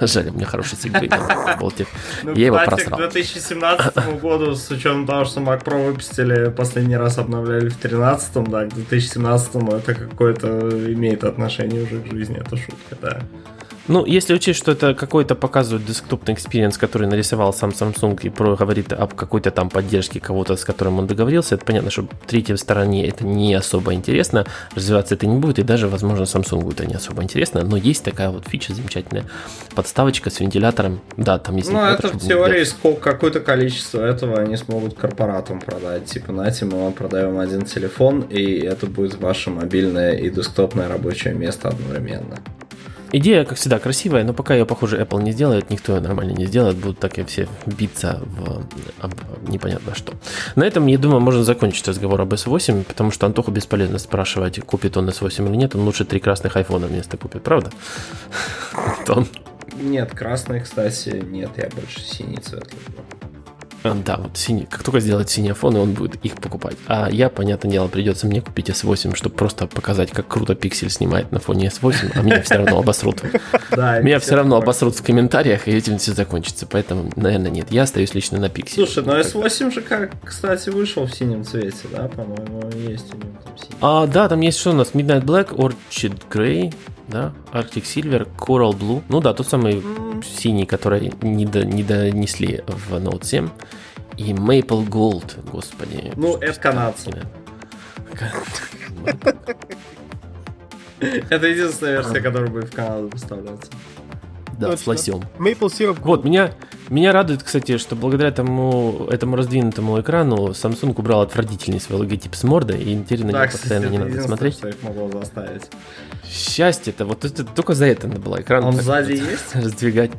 *laughs* Жаль, у меня хороший *laughs* был. Ну, Я его просрал. к 2017 году, с учетом того, что Mac Pro выпустили, последний раз обновляли в 2013, да, к 2017 это какое-то имеет отношение уже к жизни, это шутка, да. Ну, если учесть, что это какой-то показывает десктопный experience, который нарисовал сам Samsung и про говорит об какой-то там поддержке кого-то, с которым он договорился, это понятно, что третьей стороне это не особо интересно, развиваться это не будет, и даже, возможно, Samsung это не особо интересно, но есть такая вот фича замечательная, подставочка с вентилятором, да, там есть Ну, вентилятор, это в теории сколько, какое-то количество этого они смогут корпоратам продать. Типа, нате, мы вам продаем один телефон, и это будет ваше мобильное и десктопное рабочее место одновременно. Идея, как всегда, красивая, но пока ее, похоже, Apple не сделает, никто ее нормально не сделает, будут так и все биться в об непонятно что. На этом, я думаю, можно закончить разговор об S8, потому что Антоху бесполезно спрашивать, купит он S8 или нет, он лучше три красных айфона вместо купит, правда? *laughs* Нет, красный, кстати, нет, я больше синий цвет люблю. А, Да, вот синий, как только сделает синий iPhone, он будет их покупать. А я, понятное дело, придется мне купить S8, чтобы просто показать, как круто пиксель снимает на фоне S8, а меня все равно обосрут. Меня все равно обосрут в комментариях, и этим все закончится. Поэтому, наверное, нет. Я остаюсь лично на пикселе. Слушай, ну S8 же, как, кстати, вышел в синем цвете, да, по-моему, есть у него там синий. А, да, там есть что у нас? Midnight Black, Orchid Grey, да, Arctic Silver, Coral Blue. Ну да, тот самый синий, который не, до- не донесли в Note 7. И Maple Gold, господи. Ну, это канадцы. *laughs* Это единственная версия, которая будет в Канаду поставляться. Да, с Точно. лосем. Maple Syrup Вот, меня, меня радует, кстати, что благодаря тому, этому раздвинутому экрану Samsung убрал отвратительный свой логотип с мордой, и теперь на него Да, кстати, постоянно не надо смотреть. что их могло заставить. Счастье-то, вот это только за это надо было экран Он сзади вот есть? *laughs* раздвигать.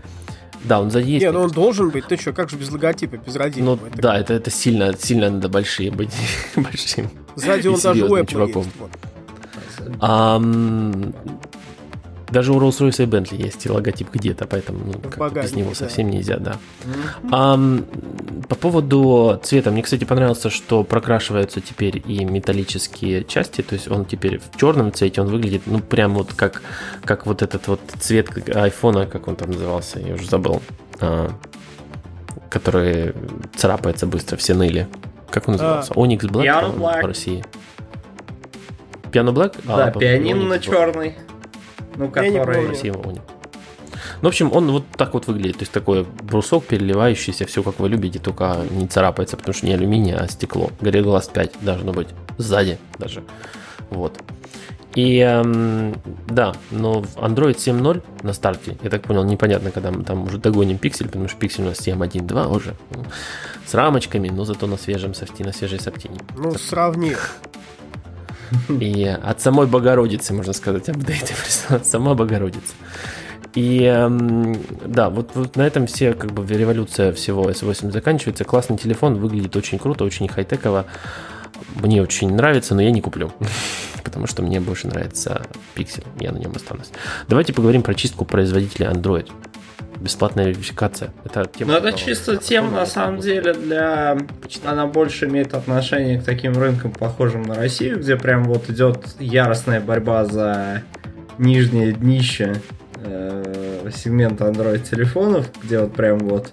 Да, он сзади есть. Не, ну он должен быть. Ты что, как же без логотипа, без Ну родителей? Это да, это, это сильно, сильно надо большие быть *laughs* большим. Сзади он даже у Apple чуваком. есть. вот. Ам, даже у Rolls-Royce и Bentley есть и логотип где-то, поэтому ну, без него да. совсем нельзя, да. Ам, по поводу цвета, мне, кстати, понравился, что прокрашиваются теперь и металлические части, то есть он теперь в черном цвете, он выглядит, ну, прям вот как, как вот этот вот цвет айфона, как он там назывался, я уже забыл, а, который царапается быстро, все ныли. Как он назывался? Onyx Black, Black. в России. Piano Black? Да, А, пианино был. Ну, который... них. Ну, в общем, он вот так вот выглядит. То есть такой брусок переливающийся, все как вы любите, только не царапается, потому что не алюминий, а стекло. Горе глаз 5 должно быть. Сзади даже. Вот. И эм, да, но в Android 7.0 на старте, я так понял, непонятно, когда мы там уже догоним пиксель, потому что пиксель у нас 7.1.2 уже. ну, С рамочками, но зато на свежем софте, на свежей софтине. Ну, сравни. *laughs* И от самой Богородицы, можно сказать, апдейты *laughs* прислала. Сама Богородица. И эм, да, вот, вот на этом все, как бы, революция всего S8 заканчивается. Классный телефон, выглядит очень круто, очень хай-теково. Мне очень нравится, но я не куплю. *laughs* Потому что мне больше нравится Pixel. Я на нем останусь. Давайте поговорим про чистку производителя Android. Бесплатная верификация. Это тема. Ну, это чисто тема, на самом деле, для... Она больше имеет отношение к таким рынкам, похожим на Россию, где прям вот идет яростная борьба за нижнее днище э, сегмента Android-телефонов, где вот прям вот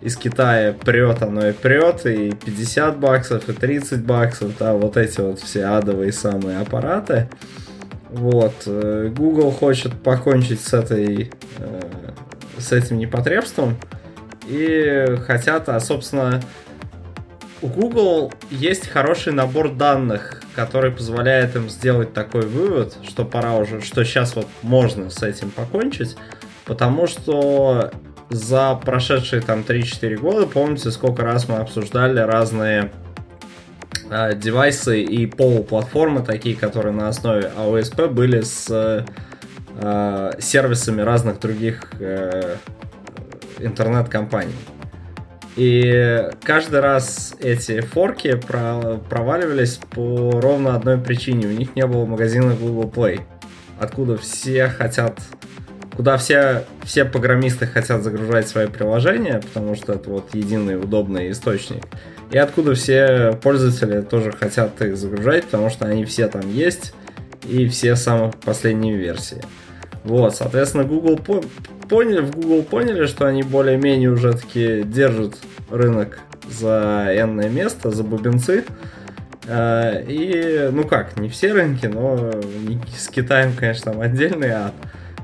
из Китая прет оно и прет, и 50 баксов, и 30 баксов, да, вот эти вот все адовые самые аппараты. Вот. э, Google хочет покончить с этой э, с этим непотребством и хотят, а собственно у Google есть хороший набор данных, который позволяет им сделать такой вывод, что пора уже, что сейчас вот можно с этим покончить. Потому что за прошедшие там 3-4 года, помните, сколько раз мы обсуждали разные э, девайсы и полуплатформы, такие, которые на основе AOSP были с э, сервисами разных других э, интернет-компаний. И каждый раз эти форки про, проваливались по ровно одной причине. У них не было магазина Google Play, откуда все хотят куда все, все программисты хотят загружать свои приложения, потому что это вот единый удобный источник. И откуда все пользователи тоже хотят их загружать, потому что они все там есть, и все самые последние версии. Вот, соответственно, Google поняли, в Google поняли, что они более-менее уже таки держат рынок за энное место, за бубенцы. Э, и, ну как, не все рынки, но с Китаем, конечно, там отдельный ад.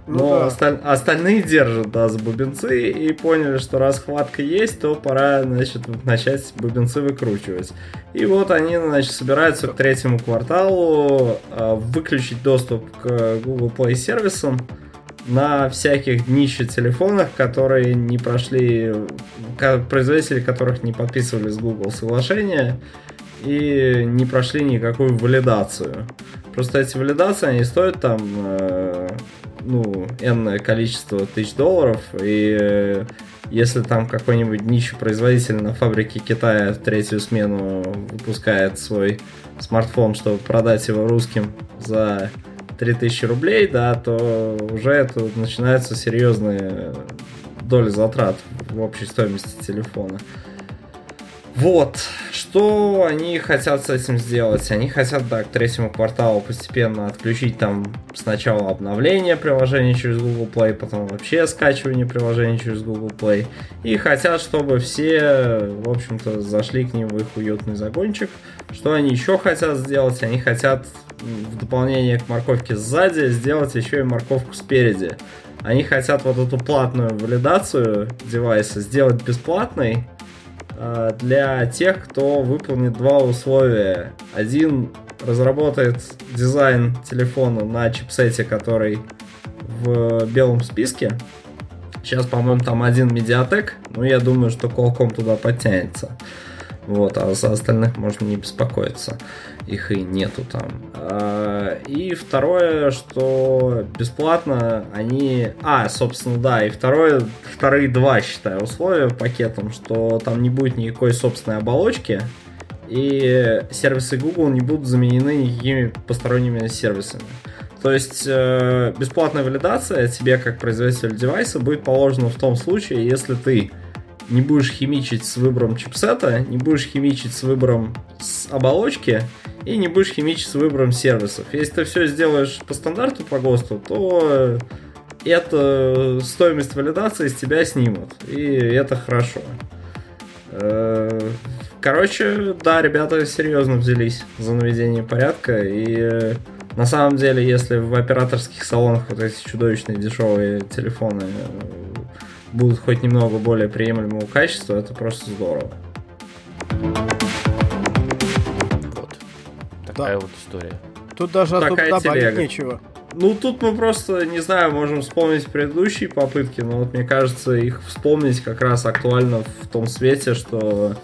Ну но да. осталь... остальные держат, да, за бубенцы и поняли, что расхватка есть, то пора, значит, начать бубенцы выкручивать. И вот они, значит, собираются к третьему кварталу э, выключить доступ к Google Play сервисам, на всяких днище телефонах, которые не прошли, производители которых не подписывали с Google соглашение и не прошли никакую валидацию. Просто эти валидации, они стоят там, э, ну, энное количество тысяч долларов, и э, если там какой-нибудь днище производитель на фабрике Китая в третью смену выпускает свой смартфон, чтобы продать его русским за 3000 рублей, да, то уже это начинаются серьезные доли затрат в общей стоимости телефона. Вот, что они хотят с этим сделать? Они хотят, да, к третьему кварталу постепенно отключить там сначала обновление приложения через Google Play, потом вообще скачивание приложения через Google Play. И хотят, чтобы все, в общем-то, зашли к ним в их уютный загончик. Что они еще хотят сделать? Они хотят в дополнение к морковке сзади сделать еще и морковку спереди. Они хотят вот эту платную валидацию девайса сделать бесплатной для тех, кто выполнит два условия. Один разработает дизайн телефона на чипсете, который в белом списке. Сейчас, по-моему, там один Mediatek, но я думаю, что Qualcomm туда подтянется. Вот, а за остальных можно не беспокоиться их и нету там. А, и второе, что бесплатно они... А, собственно, да, и второе, вторые два, считаю, условия пакетом, что там не будет никакой собственной оболочки, и сервисы Google не будут заменены никакими посторонними сервисами. То есть э, бесплатная валидация тебе как производитель девайса будет положена в том случае, если ты не будешь химичить с выбором чипсета, не будешь химичить с выбором с оболочки и не будешь химичить с выбором сервисов. Если ты все сделаешь по стандарту по ГОСТу, то это стоимость валидации с тебя снимут. И это хорошо. Э, короче, да, ребята серьезно взялись за наведение порядка. И на самом деле, если в операторских салонах вот эти чудовищные дешевые телефоны будут хоть немного более приемлемого качества, это просто здорово. Вот. Такая да. вот история. Тут даже Такая особо добавить телега. нечего. Ну, тут мы просто, не знаю, можем вспомнить предыдущие попытки, но вот мне кажется, их вспомнить как раз актуально в том свете, что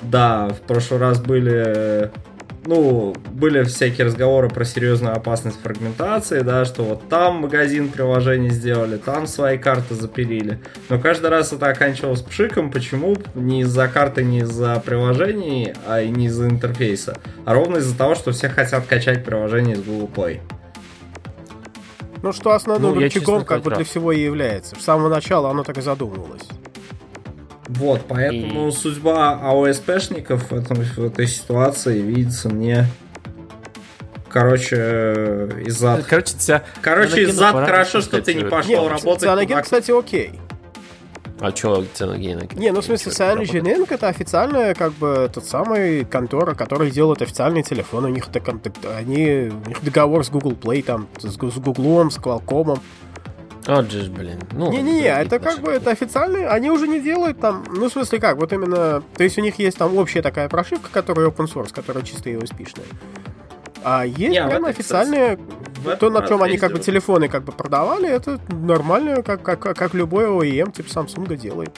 да, в прошлый раз были ну, были всякие разговоры про серьезную опасность фрагментации, да, что вот там магазин приложений сделали, там свои карты запилили. Но каждый раз это оканчивалось пшиком. Почему? Не из-за карты, не из-за приложений, а и не из-за интерфейса. А ровно из-за того, что все хотят качать приложение из Google Play. Ну, что основным ну, рычагом как бы для всего и является. С самого начала оно так и задумывалось. Вот, поэтому и... судьба АОСПшников в, этом, в этой ситуации видится мне Короче, из-за... Короче, тебя... Короче, из-за хорошо, что ты не пошел Нет, работать. Цианоген, кстати, окей. А что цианоген? Не, ну в смысле, Cyanogen это официальная, как бы, тот самый контора, которая делает официальный телефон. У них, так, они, у них договор с Google Play, там, с, с Google, с Qualcomm. Вот же, блин. Ну, Не-не-не, это как бы это официальные, они уже не делают там, ну, в смысле как, вот именно, то есть у них есть там общая такая прошивка, которая open source, которая чисто EOSP-шная. А есть не, прям официальные, то, на чем они как бы телефоны как бы продавали, это нормально, как, как, как любой OEM типа Samsung делает.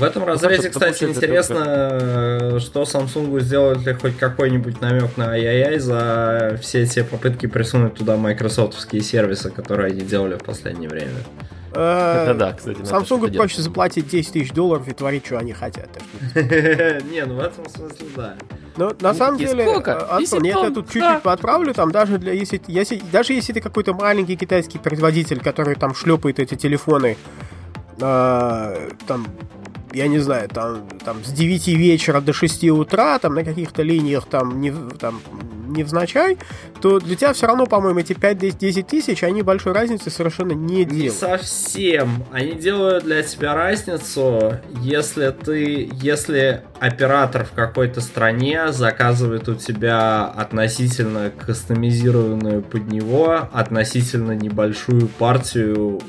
В этом разрезе, кстати, интересно, что Samsung сделает ли хоть какой-нибудь намек на ай за все те попытки присунуть туда майкрософтовские сервисы, которые они делали в последнее время. Э, это да, кстати. Samsung проще заплатить 10 тысяч долларов и творить, что они хотят. *laughs* Не, ну в этом смысле да. Но на самом деле, э, Антон, я тут чуть-чуть подправлю, там даже для если, если даже если ты какой-то маленький китайский производитель, который там шлепает эти телефоны, э, там я не знаю, там, там с 9 вечера до 6 утра, там на каких-то линиях там, не, там невзначай, то для тебя все равно, по-моему, эти 5-10 тысяч, они большой разницы совершенно не делают. Не совсем. Они делают для тебя разницу, если ты, если оператор в какой-то стране заказывает у тебя относительно кастомизированную под него, относительно небольшую партию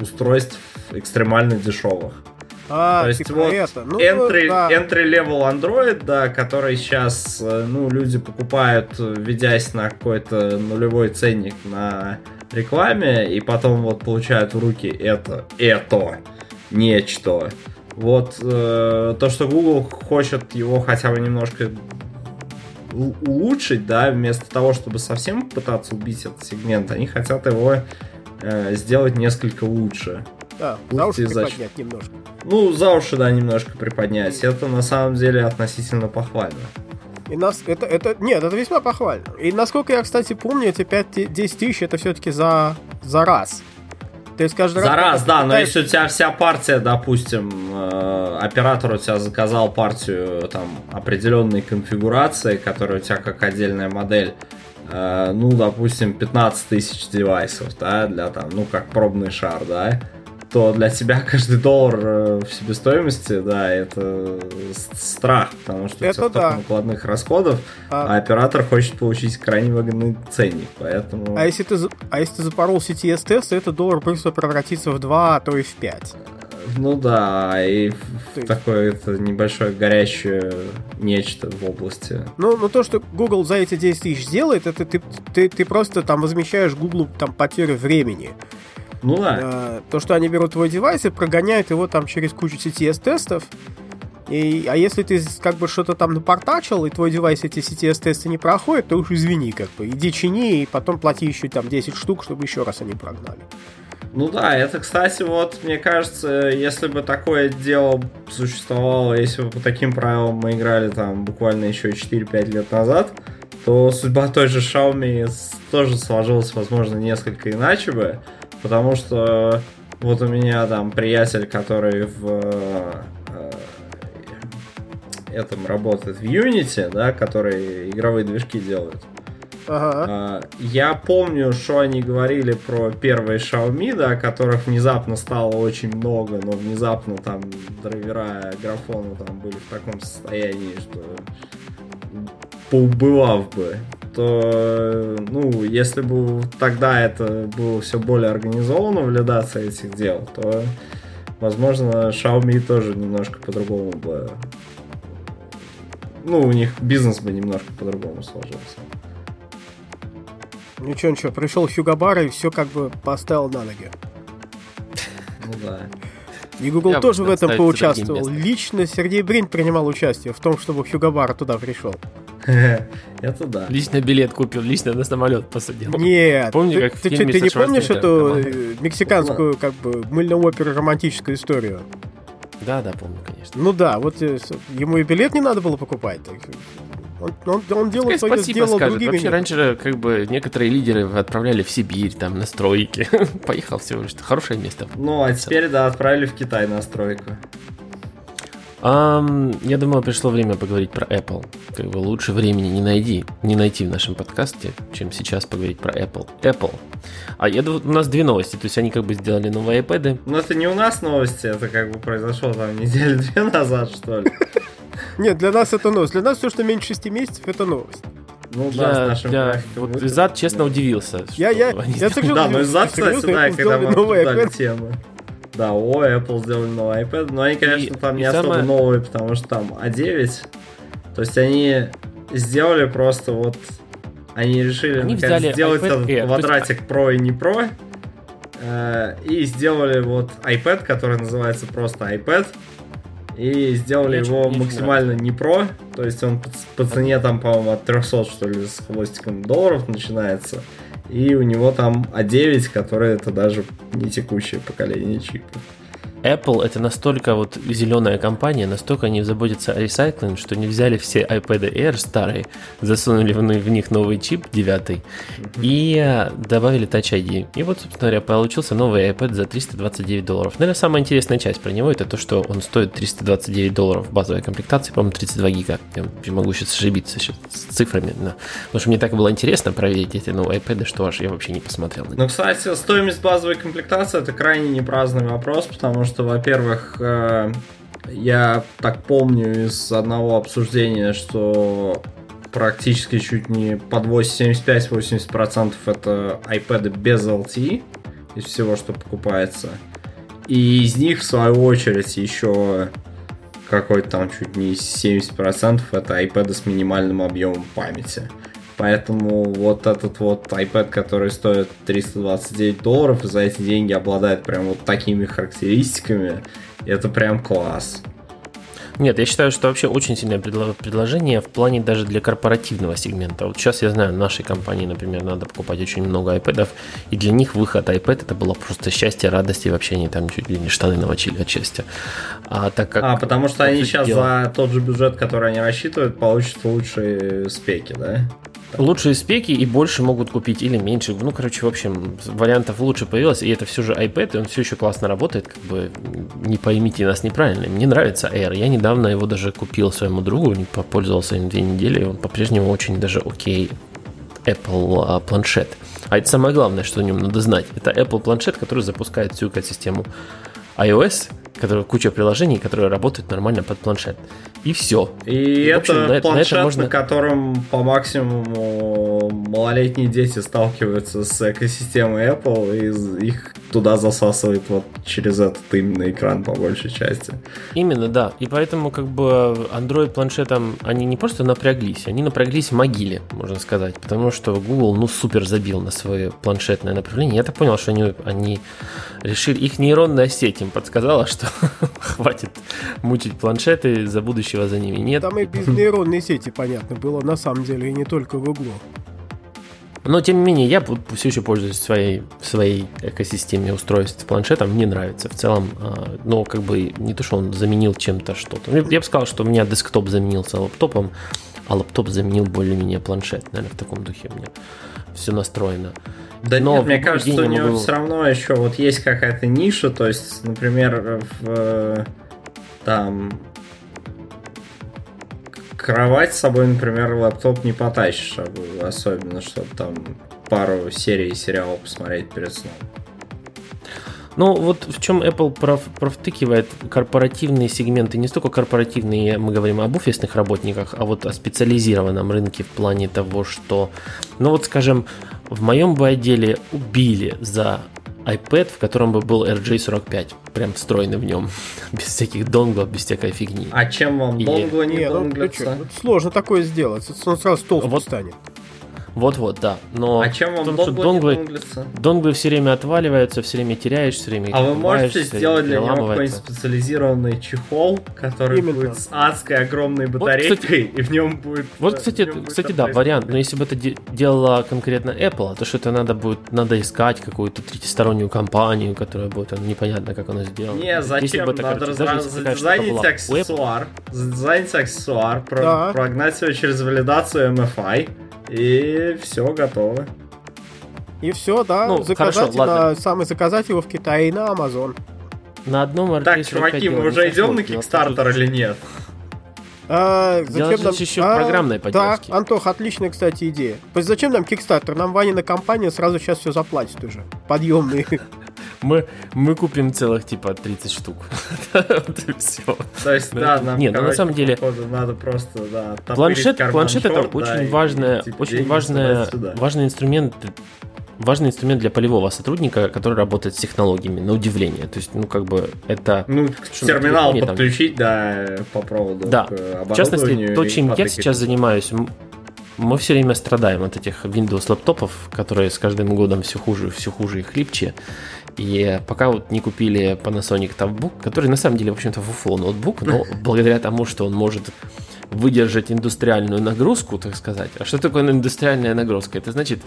устройств экстремально дешевых. А, То есть типа вот это. Ну, entry, да. entry level Android, да, который сейчас, э, ну, люди покупают, ведясь на какой-то нулевой ценник на рекламе, и потом вот получают в руки это, это, нечто. Вот э, то, что Google хочет его хотя бы немножко улучшить, да, вместо того, чтобы совсем пытаться убить этот сегмент, они хотят его э, сделать несколько лучше. Да, за уши приподнять немножко. Ну, за уши, да, немножко приподнять. Это на самом деле относительно похвально. И нас, это, это, нет, это весьма похвально. И насколько я, кстати, помню, эти 5-10 тысяч это все-таки за, за раз. То есть каждый за раз, раз да, но если у тебя вся партия, допустим, э, оператор у тебя заказал партию там определенной конфигурации, которая у тебя как отдельная модель, э, ну, допустим, 15 тысяч девайсов, да, для там, ну, как пробный шар, да, то для тебя каждый доллар э, в себестоимости, да, это страх, потому что это у тебя да. накладных расходов, а... а оператор хочет получить крайне выгодный ценник, поэтому... А если ты, а если ты запорол CTS тест, то этот доллар просто превратится в 2, а то и в 5. Ну да, и ты... такое это небольшое горящее нечто в области. Ну, ну то, что Google за эти 10 тысяч сделает, это ты, ты, ты просто там возмещаешь Google там потерю времени. Ну да. То, что они берут твой девайс и прогоняют его там через кучу CTS-тестов. И, а если ты как бы что-то там напортачил, и твой девайс эти CTS-тесты не проходит, то уж извини, как бы, иди чини, и потом плати еще там 10 штук, чтобы еще раз они прогнали. Ну да, это, кстати, вот, мне кажется, если бы такое дело существовало, если бы по таким правилам мы играли там буквально еще 4-5 лет назад, то судьба той же Xiaomi тоже сложилась, возможно, несколько иначе бы. Потому что вот у меня там приятель, который в э, этом работает в Unity, да, который игровые движки делают. Ага. Uh, я помню, что они говорили про первые Xiaomi, да, которых внезапно стало очень много, но внезапно там драйвера графона там были в таком состоянии, что поубывав бы то, ну, если бы тогда это было все более организовано, валидация этих дел, то, возможно, Xiaomi тоже немножко по-другому бы... Ну, у них бизнес бы немножко по-другому сложился. Ничего, ничего, пришел Хьюго и все как бы поставил на ноги. Ну да. И Google Я тоже в этом поучаствовал. Лично Сергей Брин принимал участие в том, чтобы Хьюго туда пришел. *laughs* Это да. Лично билет купил, лично на самолет посадил. Нет. Помню, как ты, ты, ты не помнишь эту э, мексиканскую, как бы, мыльную оперу романтическую историю? Да, да, помню, конечно. Ну да, вот э, ему и билет не надо было покупать. Он, он, он делал свое дело другими. Вообще раньше как бы некоторые лидеры отправляли в Сибирь, там, на стройки. *laughs* Поехал всего лишь. Хорошее место. Ну, а теперь, да, отправили в Китай на стройку. Um, я думаю, пришло время поговорить про Apple. Как бы лучше времени не найди, не найти в нашем подкасте, чем сейчас поговорить про Apple. Apple. А я, у нас две новости, то есть они как бы сделали новые iPad. Но это не у нас новости, это как бы произошло там недели две назад, что ли. Нет, для нас это новость. Для нас все, что меньше 6 месяцев, это новость. Ну да, с нашим я, вот Изад честно удивился. Я, я, я, я Да, но Изад, кстати, да, когда мы обсуждали тему. Да, о, Apple сделали новый iPad, но они, конечно, там и не особо самое... новые, потому что там А9. То есть они сделали просто вот Они решили Они наконец, сделать iPad этот Air, то есть- квадратик Pro и не Pro. э, И сделали вот iPad, который называется просто iPad. И сделали Мне его максимально не Pro. То есть он по, по цене там, по-моему, от 300, что ли, с хвостиком долларов начинается. И у него там А9, который это даже не текущее поколение чипов. Apple это настолько вот зеленая компания, настолько они заботятся о ресайклинге, что не взяли все iPad Air старые, засунули в, них новый чип, девятый, и э, добавили Touch ID. И вот, собственно говоря, получился новый iPad за 329 долларов. Наверное, самая интересная часть про него это то, что он стоит 329 долларов в базовой комплектации, по-моему, 32 гига. Я могу сейчас ошибиться сейчас с цифрами, но... потому что мне так было интересно проверить эти новые iPad, что аж я вообще не посмотрел них. Ну, кстати, стоимость базовой комплектации это крайне непраздный вопрос, потому что, во-первых, э, я так помню из одного обсуждения, что практически чуть не под 75-80% это iPad без LTE из всего, что покупается. И из них, в свою очередь, еще какой-то там чуть не 70% это iPad с минимальным объемом памяти. Поэтому вот этот вот iPad, который стоит 329 долларов, за эти деньги обладает прям вот такими характеристиками, это прям класс. Нет, я считаю, что вообще очень сильное предло- предложение в плане даже для корпоративного сегмента. Вот сейчас я знаю, нашей компании, например, надо покупать очень много iPad, и для них выход iPad это было просто счастье, радость, и вообще они там чуть ли не штаны намочили от счастья. А так как... А, потому что они сейчас дела, за тот же бюджет, который они рассчитывают, получат лучшие спеки, да? Лучшие спеки и больше могут купить или меньше. Ну, короче, в общем, вариантов лучше появилось. И это все же iPad, и он все еще классно работает. Как бы не поймите нас неправильно. Мне нравится Air. Я недавно его даже купил своему другу, попользовался им две недели. и Он по-прежнему очень даже окей Apple а, планшет. А это самое главное, что о нем надо знать. Это Apple планшет, который запускает всю экосистему iOS, который куча приложений, которые работают нормально под планшет. И все. И, И, в общем, это на это- на планшет, это на, можно- котором по максимуму малолетние дети сталкиваются с экосистемой Apple, и их туда засасывает вот через этот именно экран по большей части. Именно, да. И поэтому как бы Android планшетом они не просто напряглись, они напряглись в могиле, можно сказать. Потому что Google, ну, супер забил на свое планшетное направление. Я так понял, что они, они решили, их нейронная сеть им подсказала, что *laughs* хватит мучить планшеты за будущего за ними. Нет. Там и без нейронной сети, понятно, было на самом деле, и не только в углу. Но тем не менее, я все еще пользуюсь своей, своей экосистеме устройств планшетом. Мне нравится в целом. а, Но как бы не то, что он заменил чем-то что-то. Я бы сказал, что у меня десктоп заменился лаптопом, а лаптоп заменил более-менее планшет. Наверное, в таком духе у меня все настроено. Да Но нет, мне кажется, день у него могу- все равно еще вот есть какая-то ниша, то есть, например, в там кровать с собой, например, лэптоп не потащишь, а- особенно, чтобы там пару серий сериала посмотреть перед сном. Ну, вот в чем Apple пров, провтыкивает корпоративные сегменты, не столько корпоративные, мы говорим об офисных работниках, а вот о специализированном рынке в плане того, что, ну вот скажем, в моем бы отделе убили за iPad, в котором бы был RJ45, прям встроенный в нем, *laughs* без всяких донглов, без всякой фигни. А чем вам И- долго не Не, ну сложно такое сделать, он сразу толстым Вот. станет. Вот-вот, да. Но А чем вам том, что донглы, донглятся? донглы все время отваливаются, все время теряешь, все время А вы можете сделать для него какой-нибудь специализированный чехол, который Именно. будет с адской огромной Вот, батарейкой, кстати, *laughs* и в нем будет... Вот, в кстати, будет кстати, да, вариант. Но если бы это де- делала конкретно Apple, то что это надо будет, надо искать какую-то третьестороннюю компанию, которая будет, там, непонятно, как она сделана. Не, Если зачем? бы это, Надо короче, раз- если задизайнить аксессуар, задизайнить аксессуар, Да. прогнать его через валидацию MFI, и все готово. И все, да, Ну, заказать хорошо, на, ладно. самый заказать его в Китае и на Amazon. на одном RT Так, чуваки, мы уже идем на Kickstarter или нет? А, зачем нам... еще А, программной Да, поддержке. Антох, отличная, кстати, идея. Зачем нам Kickstarter? Нам Ванина компания сразу сейчас все заплатит уже. Подъемные. Мы, мы купим целых, типа, 30 штук. *laughs* И. То есть, да, нам, не, ну, на самом деле, надо просто, да, Планшет, планшет это очень и, важная, типа, очень важная, важный инструмент, важный инструмент для полевого сотрудника, который работает с технологиями, на удивление. То есть, ну, как бы, это... Ну, терминал на телефоне там? подключить, да, по проводу Да. В частности, то, и чем я сейчас занимаюсь, мы все время страдаем от этих Windows лаптопов, которые с каждым годом все хуже, все хуже и хлипче. И пока вот не купили Panasonic Tabbook, который на самом деле, в общем-то, фуфло ноутбук, но *laughs* благодаря тому, что он может выдержать индустриальную нагрузку, так сказать. А что такое индустриальная нагрузка? Это значит,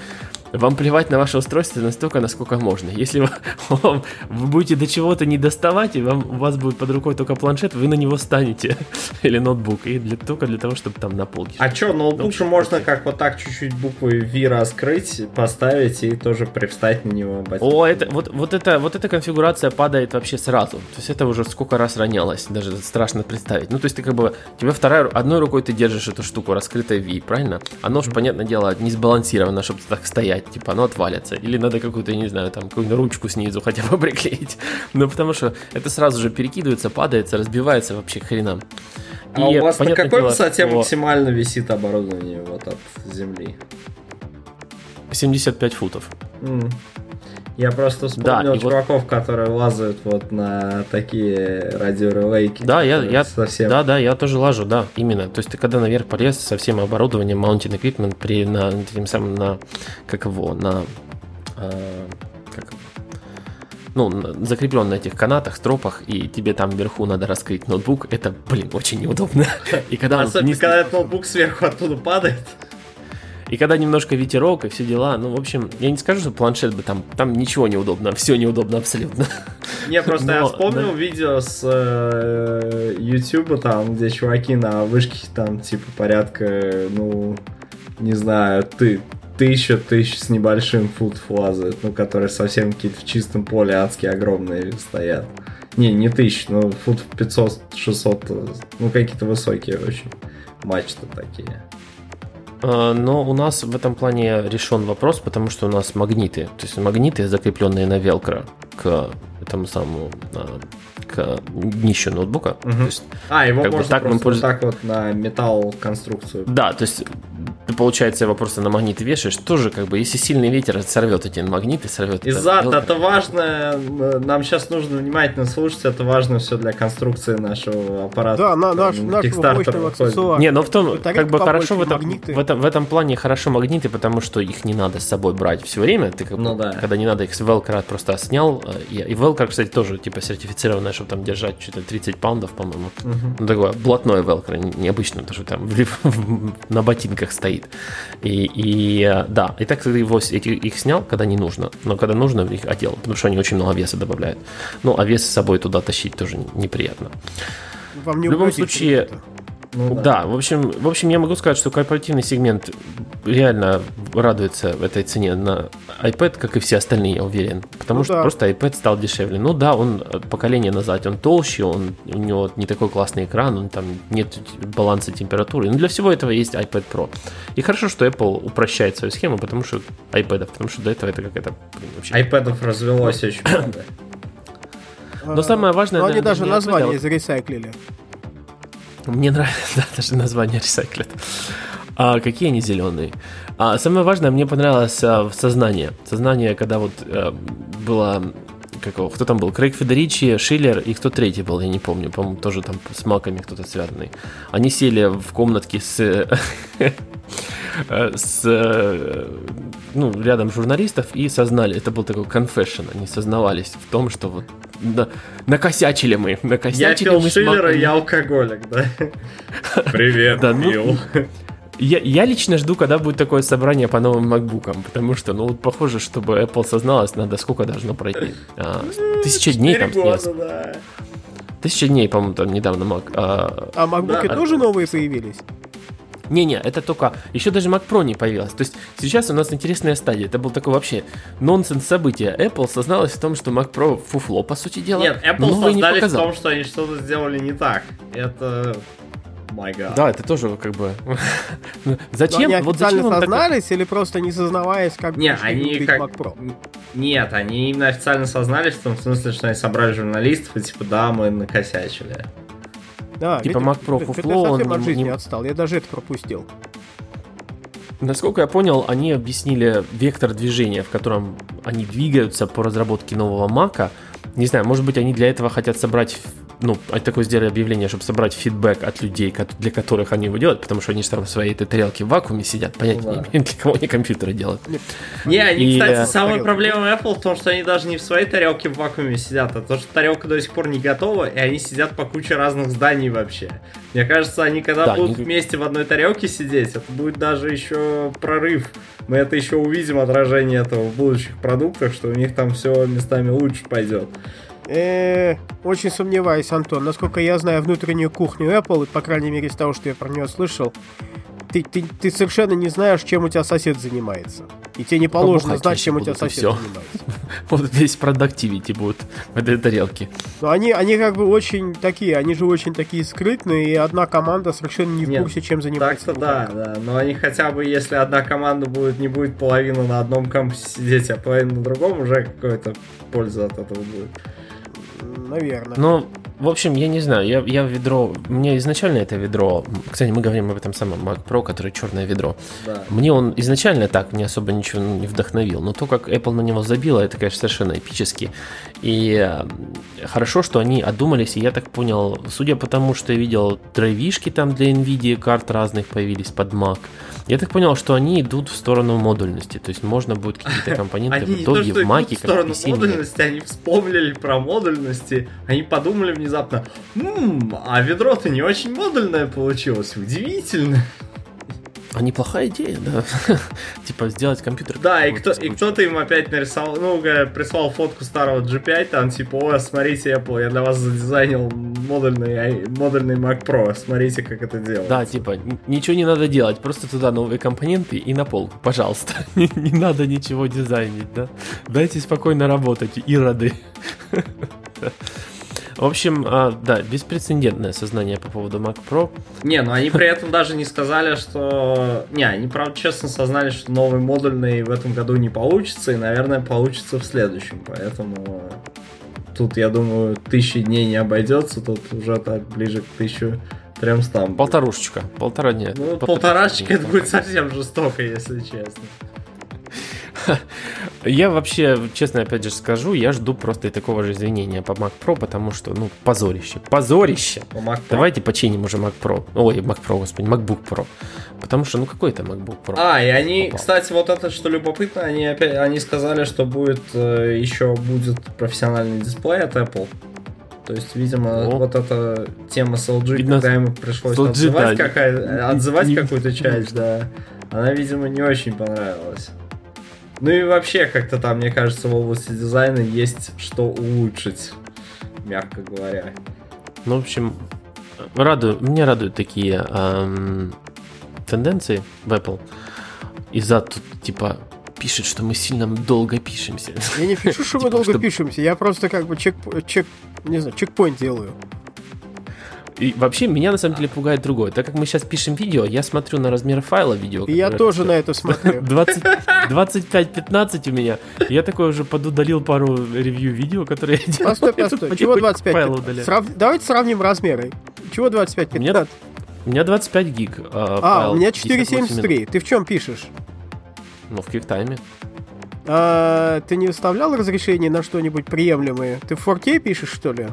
вам плевать на ваше устройство настолько, насколько можно. Если вы, *laughs* вам, вы будете до чего-то не доставать, и вам, у вас будет под рукой только планшет, вы на него станете. *laughs* Или ноутбук. И для, только для того, чтобы там на полке. А что, ноутбук же можно как вот так чуть-чуть буквы V раскрыть, поставить и тоже привстать на него. О, это, вот, вот, это, вот эта конфигурация падает вообще сразу. То есть это уже сколько раз ронялось, даже страшно представить. Ну, то есть ты как бы, тебе вторая, одной рукой ты держишь эту штуку, раскрытой V, правильно? Оно же, понятное дело, не сбалансировано, чтобы так стоять, типа оно отвалится. Или надо какую-то, я не знаю, там, какую-нибудь ручку снизу *laughs* хотя бы приклеить. Ну, потому что это сразу же перекидывается, падается, разбивается вообще хренам. А И, у вас на какой дело, высоте что... максимально висит оборудование вот от земли? 75 футов. Mm. Я просто вспомнил да, чуваков, вот... которые лазают вот на такие радиорелейки. Да, я, я, совсем... да, да, я тоже лажу, да, именно. То есть ты когда наверх полез со всем оборудованием, mounting equipment, при, на, тем самым, на, как его, на, э, как ну, закреплен на этих канатах, стропах, и тебе там вверху надо раскрыть ноутбук, это, блин, очень неудобно. *laughs* И когда Особенно, вниз... когда этот ноутбук сверху оттуда падает. И когда немножко ветерок и все дела, ну, в общем, я не скажу, что планшет бы там, там ничего неудобно, все неудобно абсолютно. Не, просто Но, я вспомнил да. видео с э, YouTube, там, где чуваки на вышке, там, типа, порядка, ну, не знаю, ты, тысяча тысяч с небольшим фут лазают, ну, которые совсем какие-то в чистом поле адские огромные стоят. Не, не тысяч, но фут 500-600, ну, какие-то высокие очень мачты такие. А, но у нас в этом плане решен вопрос, потому что у нас магниты, то есть магниты, закрепленные на велкро к этому самому а, к днищу ноутбука. Угу. То есть, а, его можно так, просто пользу... так вот на металл конструкцию. Да, то есть ты, получается, его просто на магниты вешаешь, тоже как бы, если сильный ветер сорвет эти магниты, сорвет. Из-за это, это важно, нам сейчас нужно внимательно слушать, это важно все для конструкции нашего аппарата. Да, на, наш, нашего мощного аксессуара. Не, но в том, как бы хорошо в этом, в, этом, в этом плане хорошо магниты, потому что их не надо с собой брать все время, ты как ну, бы, да. когда не надо их с Velcro просто снял, э, и, и Velcro, кстати, тоже типа сертифицированная, чтобы там держать что-то 30 паундов, по-моему. Угу. Ну, такое блатное Velcro, необычно, то, что там *laughs* на ботинках стоит. И, и э, да, и так ты его, эти, их снял, когда не нужно, но когда нужно, их одел, потому что они очень много веса добавляют. Ну, а вес с собой туда тащить тоже неприятно. Вам не в любом случае... Это. Ну, да. да, в общем, в общем, я могу сказать, что корпоративный сегмент реально радуется этой цене на iPad, как и все остальные, я уверен. Потому ну, что да. просто iPad стал дешевле. Ну да, он э, поколение назад, он толще, он, у него не такой классный экран, он там нет баланса температуры. Но для всего этого есть iPad Pro. И хорошо, что Apple упрощает свою схему, потому что iPad, потому что до этого это какая-то вообще... iPad развелось очень много. Но самое важное... Но они даже название заресайклили. Мне нравится *laughs* да, даже название Recycled. А какие они зеленые? А самое важное, мне понравилось а, сознание. Сознание, когда вот а, было какого, кто там был, Крейг Федеричи, Шиллер и кто третий был, я не помню, по-моему, тоже там с маками кто-то связанный. Они сели в комнатке с, *laughs* с ну, рядом журналистов и сознали, это был такой confession, они сознавались в том, что вот на, накосячили мы, накосячили я мы Шиллера, я алкоголик, да? *laughs* Привет, да, ну, я, я лично жду, когда будет такое собрание по новым макбукам, потому что, ну, вот похоже, чтобы Apple созналась, надо сколько должно пройти? А, тысяча дней там года, да. Тысяча дней, по-моему, там недавно Mac. А, а MacBook да. тоже новые появились? Не-не, это только... Еще даже Mac Pro не появилась. То есть сейчас у нас интересная стадия. Это был такой вообще нонсенс событие. Apple созналась в том, что Mac Pro фуфло, по сути дела. Нет, Apple сознались в том, что они что-то сделали не так. Это My God. Да, это тоже как бы... *laughs* зачем? Но они вот официально зачем сознались так... или просто не сознаваясь, как не, они как... Mac Pro? Нет, они именно официально сознались в том смысле, что они собрали журналистов и типа, да, мы накосячили. Да, типа Mac Pro фуфло, он... от жизни не... отстал, я даже это пропустил. Насколько я понял, они объяснили вектор движения, в котором они двигаются по разработке нового Мака. Не знаю, может быть, они для этого хотят собрать ну, такое сделали объявление, чтобы собрать фидбэк от людей, для которых они его делают, потому что они же там в своей этой тарелке в вакууме сидят, понятия ну, да. не имеют, для кого они компьютеры делают. Не, они, и, кстати, э, самая проблема Apple в том, что они даже не в своей тарелке в вакууме сидят, а то, что тарелка до сих пор не готова, и они сидят по куче разных зданий вообще. Мне кажется, они когда да, будут не... вместе в одной тарелке сидеть, это будет даже еще прорыв. Мы это еще увидим отражение этого в будущих продуктах, что у них там все местами лучше пойдет. Э, очень сомневаюсь, Антон. Насколько я знаю внутреннюю кухню Apple, по крайней мере из того, что я про нее слышал, ты, ты, ты совершенно не знаешь, чем у тебя сосед занимается. И тебе не положено знать, чем у тебя сосед все. занимается. *laughs* Вот весь продуктивити будет в этой тарелке. Но они, они как бы очень такие, они же очень такие скрытные, и одна команда совершенно не в курсе, чем занимается. Так-то да, да. Но они хотя бы, если одна команда будет, не будет половина на одном кампусе сидеть, а половина на другом, уже какая-то польза от этого будет. Наверное. Ну, в общем, я не знаю, я, я ведро, мне изначально это ведро, кстати, мы говорим об этом самом Mac Pro, который черное ведро. Да. Мне он изначально так не особо ничего не вдохновил, но то, как Apple на него забила, это, конечно, совершенно эпически. И э, хорошо, что они одумались, и я так понял, судя по тому, что я видел драйвишки там для NVIDIA карт разных появились под Mac, я так понял, что они идут в сторону модульности, то есть можно будет какие-то *laughs* компоненты в итоге в Mac, в сторону модульности, они вспомнили про модульности, они подумали внезапно, а ведро-то не очень модульное получилось, удивительно. А неплохая идея, да. *laughs* типа сделать компьютер. Да, и, кто, и кто-то им опять нарисовал, ну, прислал фотку старого G5, там типа, о, смотрите, Apple, я для вас задизайнил модульный, модульный Mac Pro, смотрите, как это делается. Да, типа, ничего не надо делать, просто туда новые компоненты и на полку, пожалуйста. *laughs* не, не надо ничего дизайнить, да. Дайте спокойно работать, ироды. *laughs* В общем, а, да, беспрецедентное сознание по поводу Mac Pro. Не, но они при этом даже не сказали, что... Не, они, правда, честно сознали, что новый модульный в этом году не получится, и, наверное, получится в следующем, поэтому тут, я думаю, тысячи дней не обойдется, тут уже так ближе к тысячу тремстам. Полторушечка, полтора дня. Ну, полторашечка это будет совсем жестоко, если честно. Я вообще, честно, опять же скажу, я жду просто и такого же извинения по Mac Pro, потому что, ну, позорище. Позорище! Mac Pro? Давайте починим уже Mac Pro. Ой, Mac Pro, господи, MacBook Pro. Потому что, ну, какой это MacBook Pro? А, и они, попал. кстати, вот это, что любопытно, они опять, они сказали, что будет, э, еще будет профессиональный дисплей от Apple. То есть, видимо, О. вот эта тема с LG, Видно, когда ему пришлось LG, отзывать, да, какая, отзывать какую-то часть, да, она, видимо, не очень понравилась. Ну и вообще, как-то там, мне кажется, в области дизайна есть что улучшить, мягко говоря. Ну, в общем, радует, меня радуют такие эм, тенденции в Apple. И за тут, типа, пишет, что мы сильно долго пишемся. Я не пишу, что мы *laughs* типа, долго пишемся, я просто как бы чек, чек, не знаю, чекпоинт делаю. И вообще меня на самом деле пугает другое. Так как мы сейчас пишем видео, я смотрю на размер файла видео. И я тоже на это смотрю. *laughs* 25-15 у меня. Я такой уже подудалил пару ревью видео, которые я делал. Постой, *laughs* постой. Чего 25 Срав... Давайте сравним размеры. Чего 25-15? У меня 25 гиг. Э, а, у меня 473. Ты в чем пишешь? Ну, в QuickTime. А, ты не выставлял разрешение на что-нибудь приемлемое? Ты в 4K пишешь, что ли?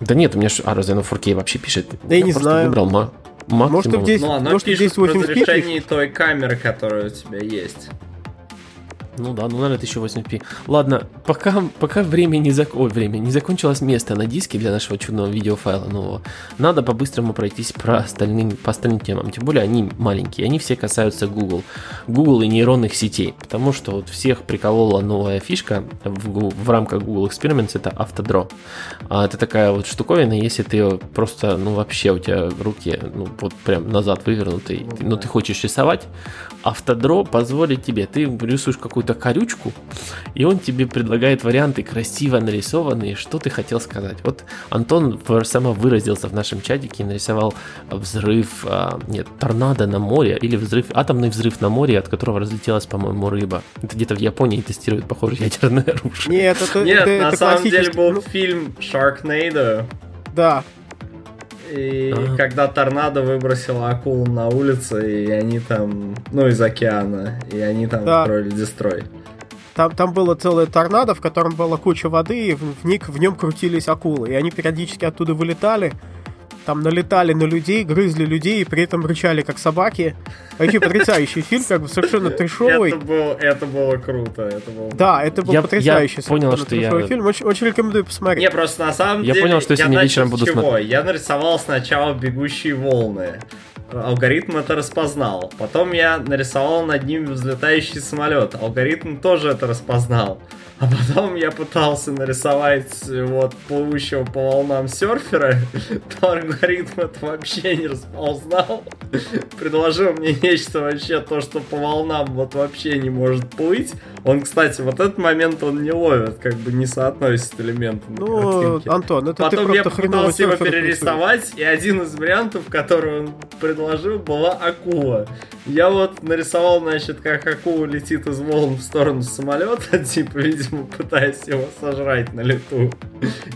Да нет, у меня... А, разве оно 4K вообще пишет? Да я, я не знаю. выбрал ма... максимум. Может, ты здесь, ну, оно может, пишет здесь 80 в разрешении той камеры, которая у тебя есть. Ну да, ну, наверное, 1080p. Ладно, пока, пока время не, зак... Ой, время не закончилось место на диске для нашего чудного видеофайла нового, надо по-быстрому пройтись про остальным, по остальным темам. Тем более они маленькие, они все касаются Google. Google и нейронных сетей. Потому что вот всех приколола новая фишка в, в рамках Google Experiments, это автодро. А это такая вот штуковина, если ты просто, ну вообще у тебя руки, ну вот прям назад вывернутые, ну, но ты хочешь рисовать, автодро позволит тебе, ты рисуешь какую-то корючку, и он тебе предлагает варианты красиво нарисованные, что ты хотел сказать. Вот Антон сама выразился в нашем чатике и нарисовал взрыв, а, нет, торнадо на море, или взрыв, атомный взрыв на море, от которого разлетелась, по-моему, рыба. Это где-то в Японии тестируют, похоже, ядерное оружие. Нет, это, Нет, это, на это самом деле был фильм Sharknado. Да, и ага. когда торнадо выбросило акул на улице, и они там, ну, из океана, и они там да. устроили дестрой. Там, там было целое торнадо, в котором была куча воды, и в, в, них, в нем крутились акулы. И они периодически оттуда вылетали, там налетали на людей, грызли людей и при этом рычали как собаки. Вообще потрясающий фильм, как бы совершенно трешовый. Это, был, это было круто. Это было... Да, это был я, потрясающий я понял, что я... фильм. Очень, очень рекомендую посмотреть. Не, просто на самом я деле... Я понял, что сегодня вечером буду чего? смотреть. Я нарисовал сначала «Бегущие волны». Алгоритм это распознал. Потом я нарисовал над ним взлетающий самолет. Алгоритм тоже это распознал. А потом я пытался нарисовать вот плывущего по волнам серфера, *laughs* то алгоритм это вообще не распознал. *laughs* Предложил мне нечто вообще, то, что по волнам вот вообще не может плыть. Он, кстати, вот этот момент он не ловит, как бы не соотносит элементы. Ну. Антон, это Потом ты я попытался его перерисовать, и один из вариантов, который он предложил, была акула. Я вот нарисовал, значит, как акула летит из волн в сторону самолета, *laughs* типа, видимо, *laughs* пытаясь его сожрать на лету.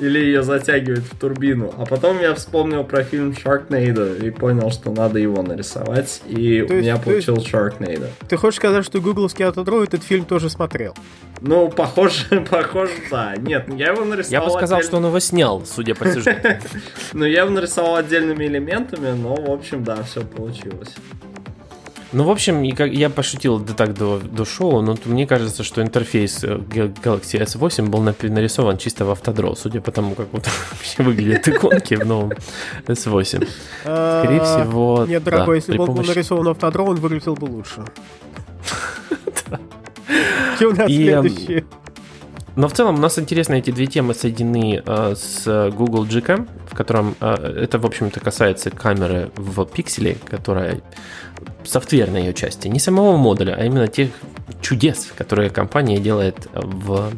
Или ее затягивает в турбину. А потом я вспомнил про фильм Sharknado и понял, что надо его нарисовать. И то у меня получился Sharknado. Ты хочешь сказать, что гугловский автодрой этот фильм тоже смотрел? Ну, похоже, *laughs* похоже, да. Нет, я его нарисовал... Я бы сказал, отдельно... что он его снял, судя по сюжету. *laughs* Ну, я его нарисовал отдельными элементами, но, в общем, да, все получилось. Ну, в общем, я пошутил до так до, до шоу, но мне кажется, что интерфейс э, Galaxy S8 был нарисован чисто в автодро, судя по тому, как вот *laughs* вообще выглядят иконки в новом S8. Скорее всего, Нет, дорогой, если бы он был нарисован в автодро, он выглядел бы лучше. *laughs* Какие у нас следующие? Но в целом у нас интересно эти две темы соединены э, с Google GCam, в котором э, это, в общем-то, касается камеры в пикселе, которая софтверной ее части, не самого модуля, а именно тех чудес, которые компания делает в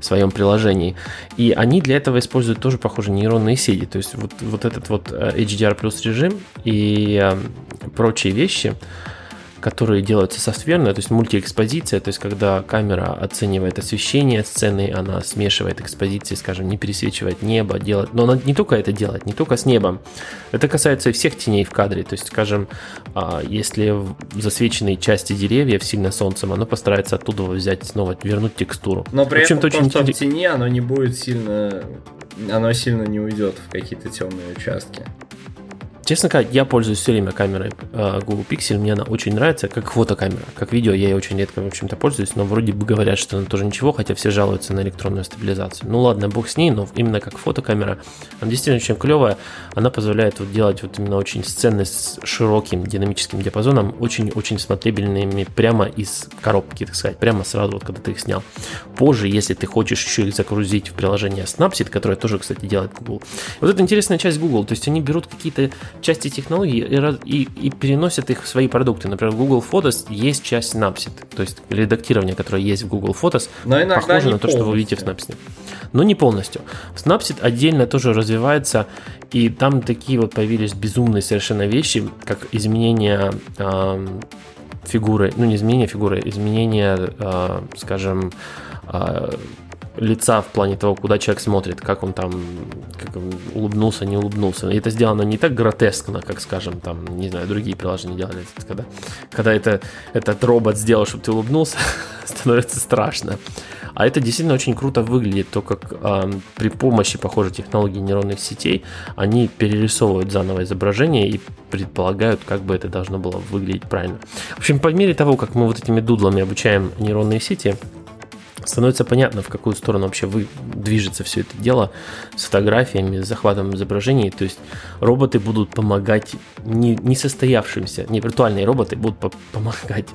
своем приложении. И они для этого используют тоже, похоже, нейронные сети. То есть вот, вот этот вот э, HDR плюс режим и э, прочие вещи, которые делаются софтверно, то есть мультиэкспозиция, то есть когда камера оценивает освещение сцены, она смешивает экспозиции, скажем, не пересвечивает небо, делает, но она не только это делает, не только с небом, это касается и всех теней в кадре, то есть, скажем, а, если в засвеченной части деревьев сильно солнцем, оно постарается оттуда взять снова, вернуть текстуру. Но при этом очень... в тени оно не будет сильно, оно сильно не уйдет в какие-то темные участки. Честно сказать, я пользуюсь все время камерой э, Google Pixel, мне она очень нравится, как фотокамера. Как видео я ей очень редко, в общем-то, пользуюсь, но вроде бы говорят, что она тоже ничего, хотя все жалуются на электронную стабилизацию. Ну ладно, бог с ней, но именно как фотокамера, она действительно очень клевая, она позволяет вот делать вот именно очень сцены с широким динамическим диапазоном, очень-очень смотрибельными прямо из коробки, так сказать, прямо сразу, вот когда ты их снял. Позже, если ты хочешь еще их загрузить в приложение Snapseed, которое тоже, кстати, делает Google. Вот это интересная часть Google, то есть они берут какие-то части технологий и, и, и переносят их в свои продукты. Например, в Google Photos есть часть Snapseed, то есть редактирование, которое есть в Google Photos, Но похоже на то, что вы видите в Snapseed. Но не полностью. В Snapseed отдельно тоже развивается, и там такие вот появились безумные совершенно вещи, как изменение э, фигуры, ну не изменение фигуры, изменение, э, скажем, лица в плане того, куда человек смотрит, как он там как он улыбнулся, не улыбнулся. И это сделано не так гротескно, как, скажем, там, не знаю, другие приложения делали. Когда, когда это, этот робот сделал, чтобы ты улыбнулся, *laughs* становится страшно. А это действительно очень круто выглядит, то как э, при помощи, похожей технологии нейронных сетей они перерисовывают заново изображение и предполагают, как бы это должно было выглядеть правильно. В общем, по мере того, как мы вот этими дудлами обучаем нейронные сети, становится понятно, в какую сторону вообще вы, движется все это дело с фотографиями, с захватом изображений. То есть роботы будут помогать не, несостоявшимся, не виртуальные роботы будут по помогать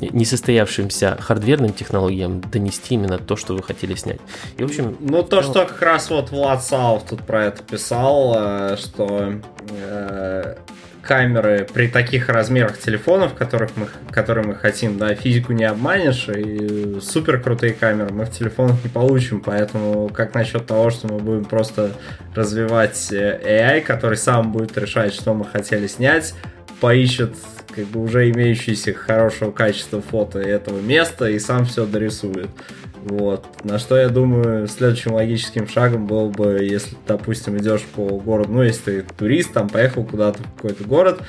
несостоявшимся хардверным технологиям донести именно то, что вы хотели снять. И, в общем, ну, то, что как раз вот Влад Саут тут про это писал, э, что э, камеры при таких размерах телефонов, которых мы, которые мы хотим, да, физику не обманешь, и супер крутые камеры мы в телефонах не получим, поэтому как насчет того, что мы будем просто развивать э, AI, который сам будет решать, что мы хотели снять, поищет как бы уже имеющиеся хорошего качества фото этого места и сам все дорисует. Вот. На что я думаю, следующим логическим шагом было бы, если, допустим, идешь по городу, ну, если ты турист, там, поехал куда-то в какой-то город,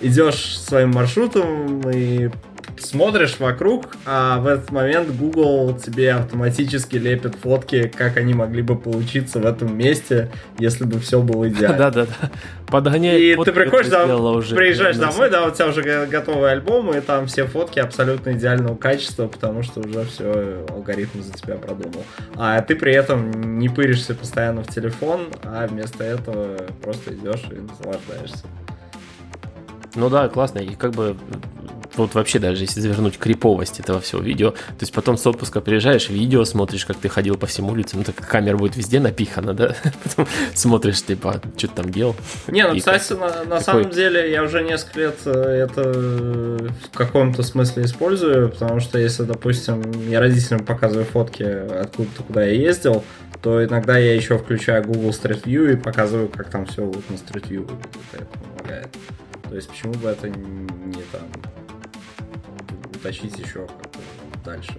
идешь своим маршрутом и смотришь вокруг, а в этот момент Google тебе автоматически лепит фотки, как они могли бы получиться в этом месте, если бы все было *laughs* идеально. Да-да-да. Подгоняет И ты приходишь сделала уже приезжаешь домой, да, у тебя уже го- готовый альбом, и там все фотки абсолютно идеального качества, потому что уже все алгоритм за тебя продумал. А ты при этом не пыришься постоянно в телефон, а вместо этого просто идешь и наслаждаешься. Ну да, классно. И как бы вот вообще даже если завернуть криповость этого всего видео, то есть потом с отпуска приезжаешь, видео смотришь, как ты ходил по всем улицам, ну так камера будет везде напихана, да? *laughs* Потом смотришь, типа, что ты там делал. Не, ну, кстати, на, на такой- самом деле я уже несколько лет э, это в каком-то смысле использую, потому что если, допустим, я родителям показываю фотки откуда-то, куда я ездил, то иногда я еще включаю Google Street View и показываю, как там все вот на Street View выглядит, это помогает. То есть почему бы это не там уточнить еще дальше.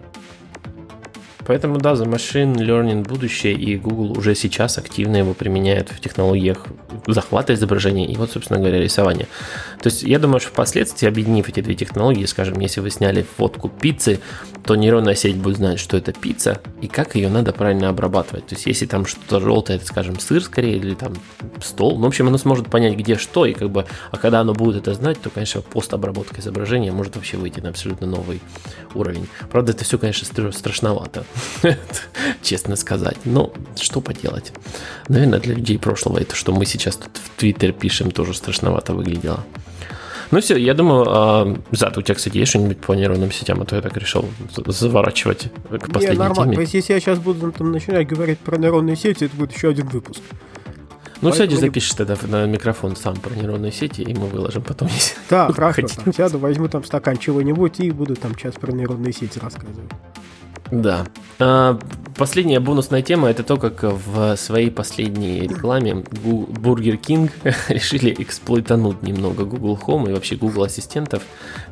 Поэтому, да, за машин learning будущее, и Google уже сейчас активно его применяет в технологиях захвата изображения и вот, собственно говоря, рисования. То есть я думаю, что впоследствии, объединив эти две технологии, скажем, если вы сняли фотку пиццы, то нейронная сеть будет знать, что это пицца и как ее надо правильно обрабатывать. То есть если там что-то желтое, это, скажем, сыр скорее или там стол, ну, в общем, оно сможет понять, где что, и как бы, а когда оно будет это знать, то, конечно, постобработка изображения может вообще выйти на абсолютно новый уровень. Правда, это все, конечно, стра- страшновато, *laughs* честно сказать. Но что поделать? Наверное, для людей прошлого это, что мы сейчас тут в Твиттер пишем, тоже страшновато выглядело. Ну все, я думаю, а, Зад, у тебя, кстати, есть что-нибудь по нейронным сетям, а то я так решил за- заворачивать к Не, последней нормально. То теме. есть, если я сейчас буду там начинать говорить про нейронные сети, это будет еще один выпуск. Ну, поэтому не- запишешь тогда на микрофон сам про нейронные сети, и мы выложим потом. *laughs* если Да, хорошо. Там сяду, возьму там стакан чего-нибудь и буду там час про нейронные сети рассказывать. Да. А, Последняя бонусная тема это то, как в своей последней рекламе Burger *laughs* King решили эксплуйтануть немного Google Home и вообще Google ассистентов.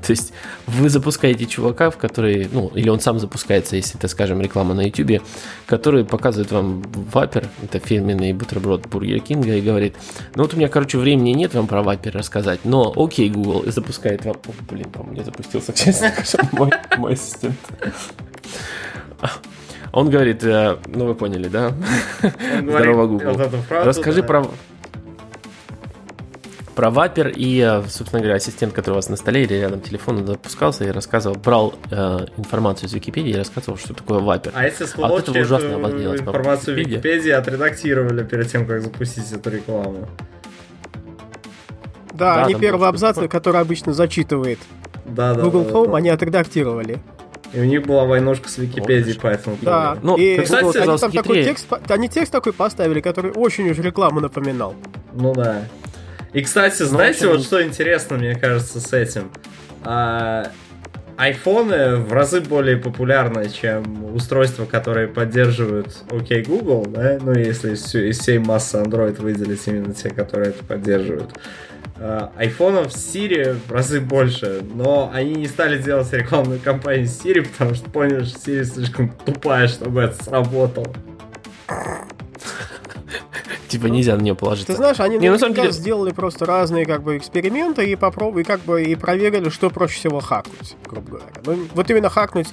То есть вы запускаете чувака, в который, ну, или он сам запускается, если это, скажем, реклама на YouTube, который показывает вам вапер, это фирменный бутерброд Burger King, и говорит, ну вот у меня, короче, времени нет вам про вапер рассказать, но окей, Google, и запускает вам... О, блин, по-моему, не запустился, *laughs* честно мой ассистент. Он говорит, э, ну вы поняли, да? Он Здорово, Google. вот эту фразу, Расскажи да. про про вапер и, э, собственно говоря, ассистент, который у вас на столе или рядом телефона запускался и рассказывал, брал э, информацию из Википедии и рассказывал, что такое вапер. А если От сволочи этого ужасно эту обалделось, по-моему, информацию в. Википедии отредактировали перед тем, как запустить эту рекламу. Да, Да, они первый абзац, который обычно зачитывает Да, да. Google да, Home, да. они отредактировали. И у них была войнушка с Википедией Вот. по этому Да. Ну, и Google они там такой хитрее. текст, по- они текст такой поставили, который очень уж рекламу напоминал. Ну да. И, кстати, Ну, знаете, общем- вот что интересно, мне кажется, с этим? А, айфоны в разы более популярны, чем устройства, которые поддерживают OK Google, да? Ну, если из всей массы Android выделить именно те, которые это поддерживают. А, Айфонов с Siri в разы больше, но они не стали делать рекламную кампанию с Siri, потому что поняли, что Siri слишком тупая, чтобы это сработало. Типа нельзя на нее Ты положиться. знаешь, они Не, на самом наверняка деле- сделали просто разные как бы эксперименты и попробовали, как бы и проверили, что проще всего хакнуть, грубо говоря. Ну, вот именно хакнуть,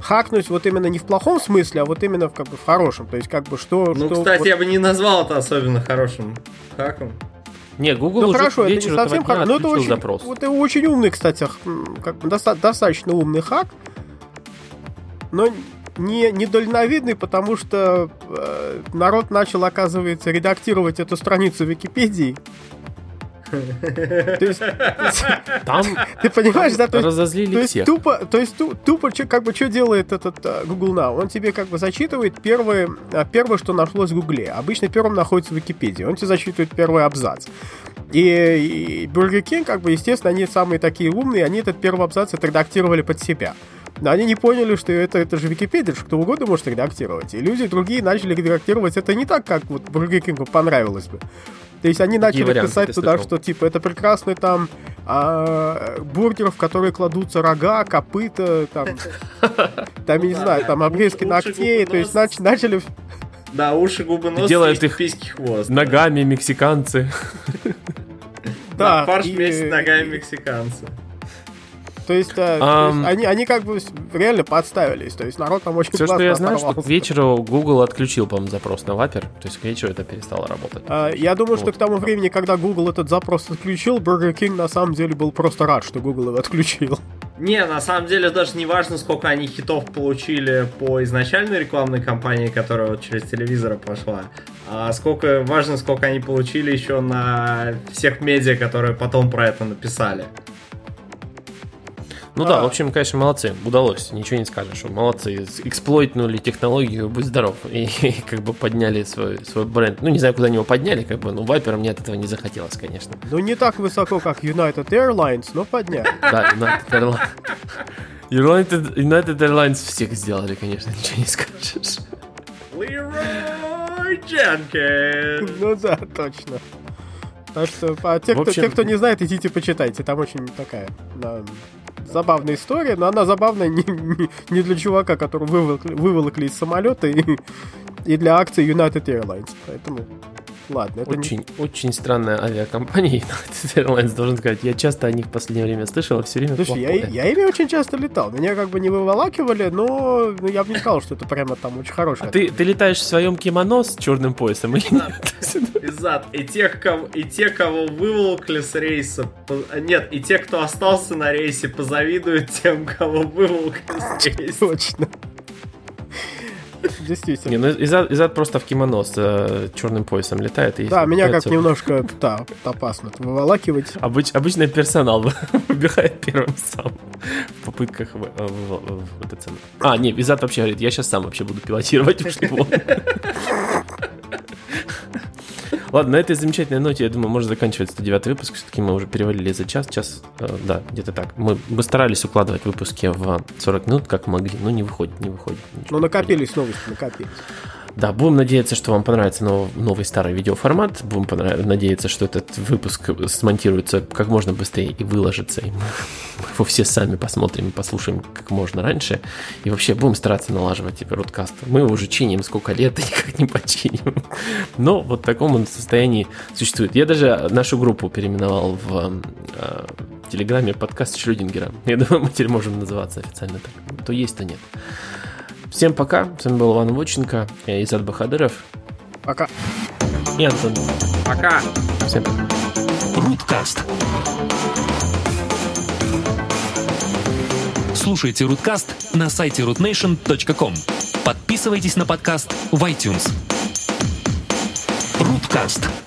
хакнуть вот именно не в плохом смысле, а вот именно в, как бы в хорошем. То есть как бы что... Ну, что кстати, вот- я бы не назвал это особенно хорошим хаком. Не, Google Ну уже хорошо, это не совсем хак, но это отключил очень, запрос. вот это очень умный, кстати, как доста- достаточно умный хак, но не недальновидный, потому что э, народ начал, оказывается, редактировать эту страницу Википедии. То есть, Там ты понимаешь, да, разозлили всех. тупо, то есть ту- тупо, как бы что делает этот а, Google Now? Он тебе как бы зачитывает первое, а, первое, что нашлось в Гугле. Обычно первым находится в Википедии. Он тебе зачитывает первый абзац. И, и Burger King, как бы, естественно, они самые такие умные, они этот первый абзац отредактировали под себя. Но они не поняли, что это, это же Википедия, что кто угодно может редактировать. И люди другие начали редактировать это не так, как вот Burger King понравилось бы. То есть они начали варианты писать туда, что типа это прекрасный там а, бургер, в который кладутся рога, копыта, там, *laughs* там, я не знаю, там обрезки ногтей, то есть начали... Да, уши, губы, нос, Делают их письки, хвост. Ногами мексиканцы. *laughs* Да, фарш вместе с ногами мексиканца. То есть, э, то есть они, они как бы реально подставились. То есть народ там очень Все, что я знаю, что к вечеру Google отключил, по-моему, запрос на Вапер. То есть к вечеру это перестало работать. А, я думаю, вот. что к тому времени, когда Google этот запрос отключил, Burger King на самом деле был просто рад, что Google его отключил. Не, на самом деле даже не важно, сколько они хитов получили по изначальной рекламной кампании, которая вот через телевизор пошла, а сколько важно, сколько они получили еще на всех медиа, которые потом про это написали. Ну а. да, в общем, конечно, молодцы, удалось, ничего не скажешь. Молодцы, эксплойтнули технологию, будь здоров, и, и как бы подняли свой, свой бренд. Ну, не знаю, куда они его подняли, как бы, ну, Вайперам мне от этого не захотелось, конечно. Ну, не так высоко, как United Airlines, но подняли. Да, United Airlines. United, United Airlines всех сделали, конечно, ничего не скажешь. Leroy Jenkins! Ну да, точно. Так что, а те, общем... кто, те, кто не знает, идите почитайте. Там очень такая да, забавная история, но она забавная не, не, для чувака, который выволокли, выволокли из самолета, и, и для акции United Airlines. Поэтому Ладно, это очень, не... очень странная авиакомпания *laughs* United Airlines, должен сказать. Я часто о них в последнее время слышал, а все время Слушай, я, я ими очень часто летал. Меня как бы не выволакивали, но ну, я бы не сказал, что это прямо там очень хорошее. А ты, ты летаешь в своем кимоно с черным поясом или нет? *laughs* Изад. И тех, кого, и те, кого выволокли с рейса, нет, и те, кто остался на рейсе, позавидуют тем, кого выволокли с *laughs* рейса. Точно. Действительно. Не, ну Изад, Изад просто в кимоно с э, черным поясом летает. И да, меня как немножко да, опасно выволакивать. Обыч, обычно персонал *laughs* выбегает первым сам в попытках в, в, в, в это А, не, Изад вообще говорит, я сейчас сам вообще буду пилотировать уж его. *laughs* Ладно, на этой замечательной ноте, я думаю, можно заканчивать 109 выпуск. Все-таки мы уже перевалили за час. Час, э, да, где-то так. Мы старались укладывать выпуски в 40 минут, как могли, но не выходит, не выходит. Ну, накопились новости, накопились. Да, будем надеяться, что вам понравится новый, старый видеоформат. Будем надеяться, что этот выпуск смонтируется как можно быстрее и выложится. И мы его все сами посмотрим и послушаем как можно раньше. И вообще будем стараться налаживать типа родкаст. Мы его уже чиним сколько лет и *laughs* никак не починим. Но вот в таком он состоянии существует. Я даже нашу группу переименовал в э, Телеграме подкаст Шрёдингера. Я думаю, мы теперь можем называться официально так. То есть, то нет. Всем пока. С вами был Иван Воченко и Изад Бахадыров. Пока. И Антон. Пока. Всем пока. Руткаст. Слушайте Руткаст на сайте rootnation.com. Подписывайтесь на подкаст в iTunes. Руткаст.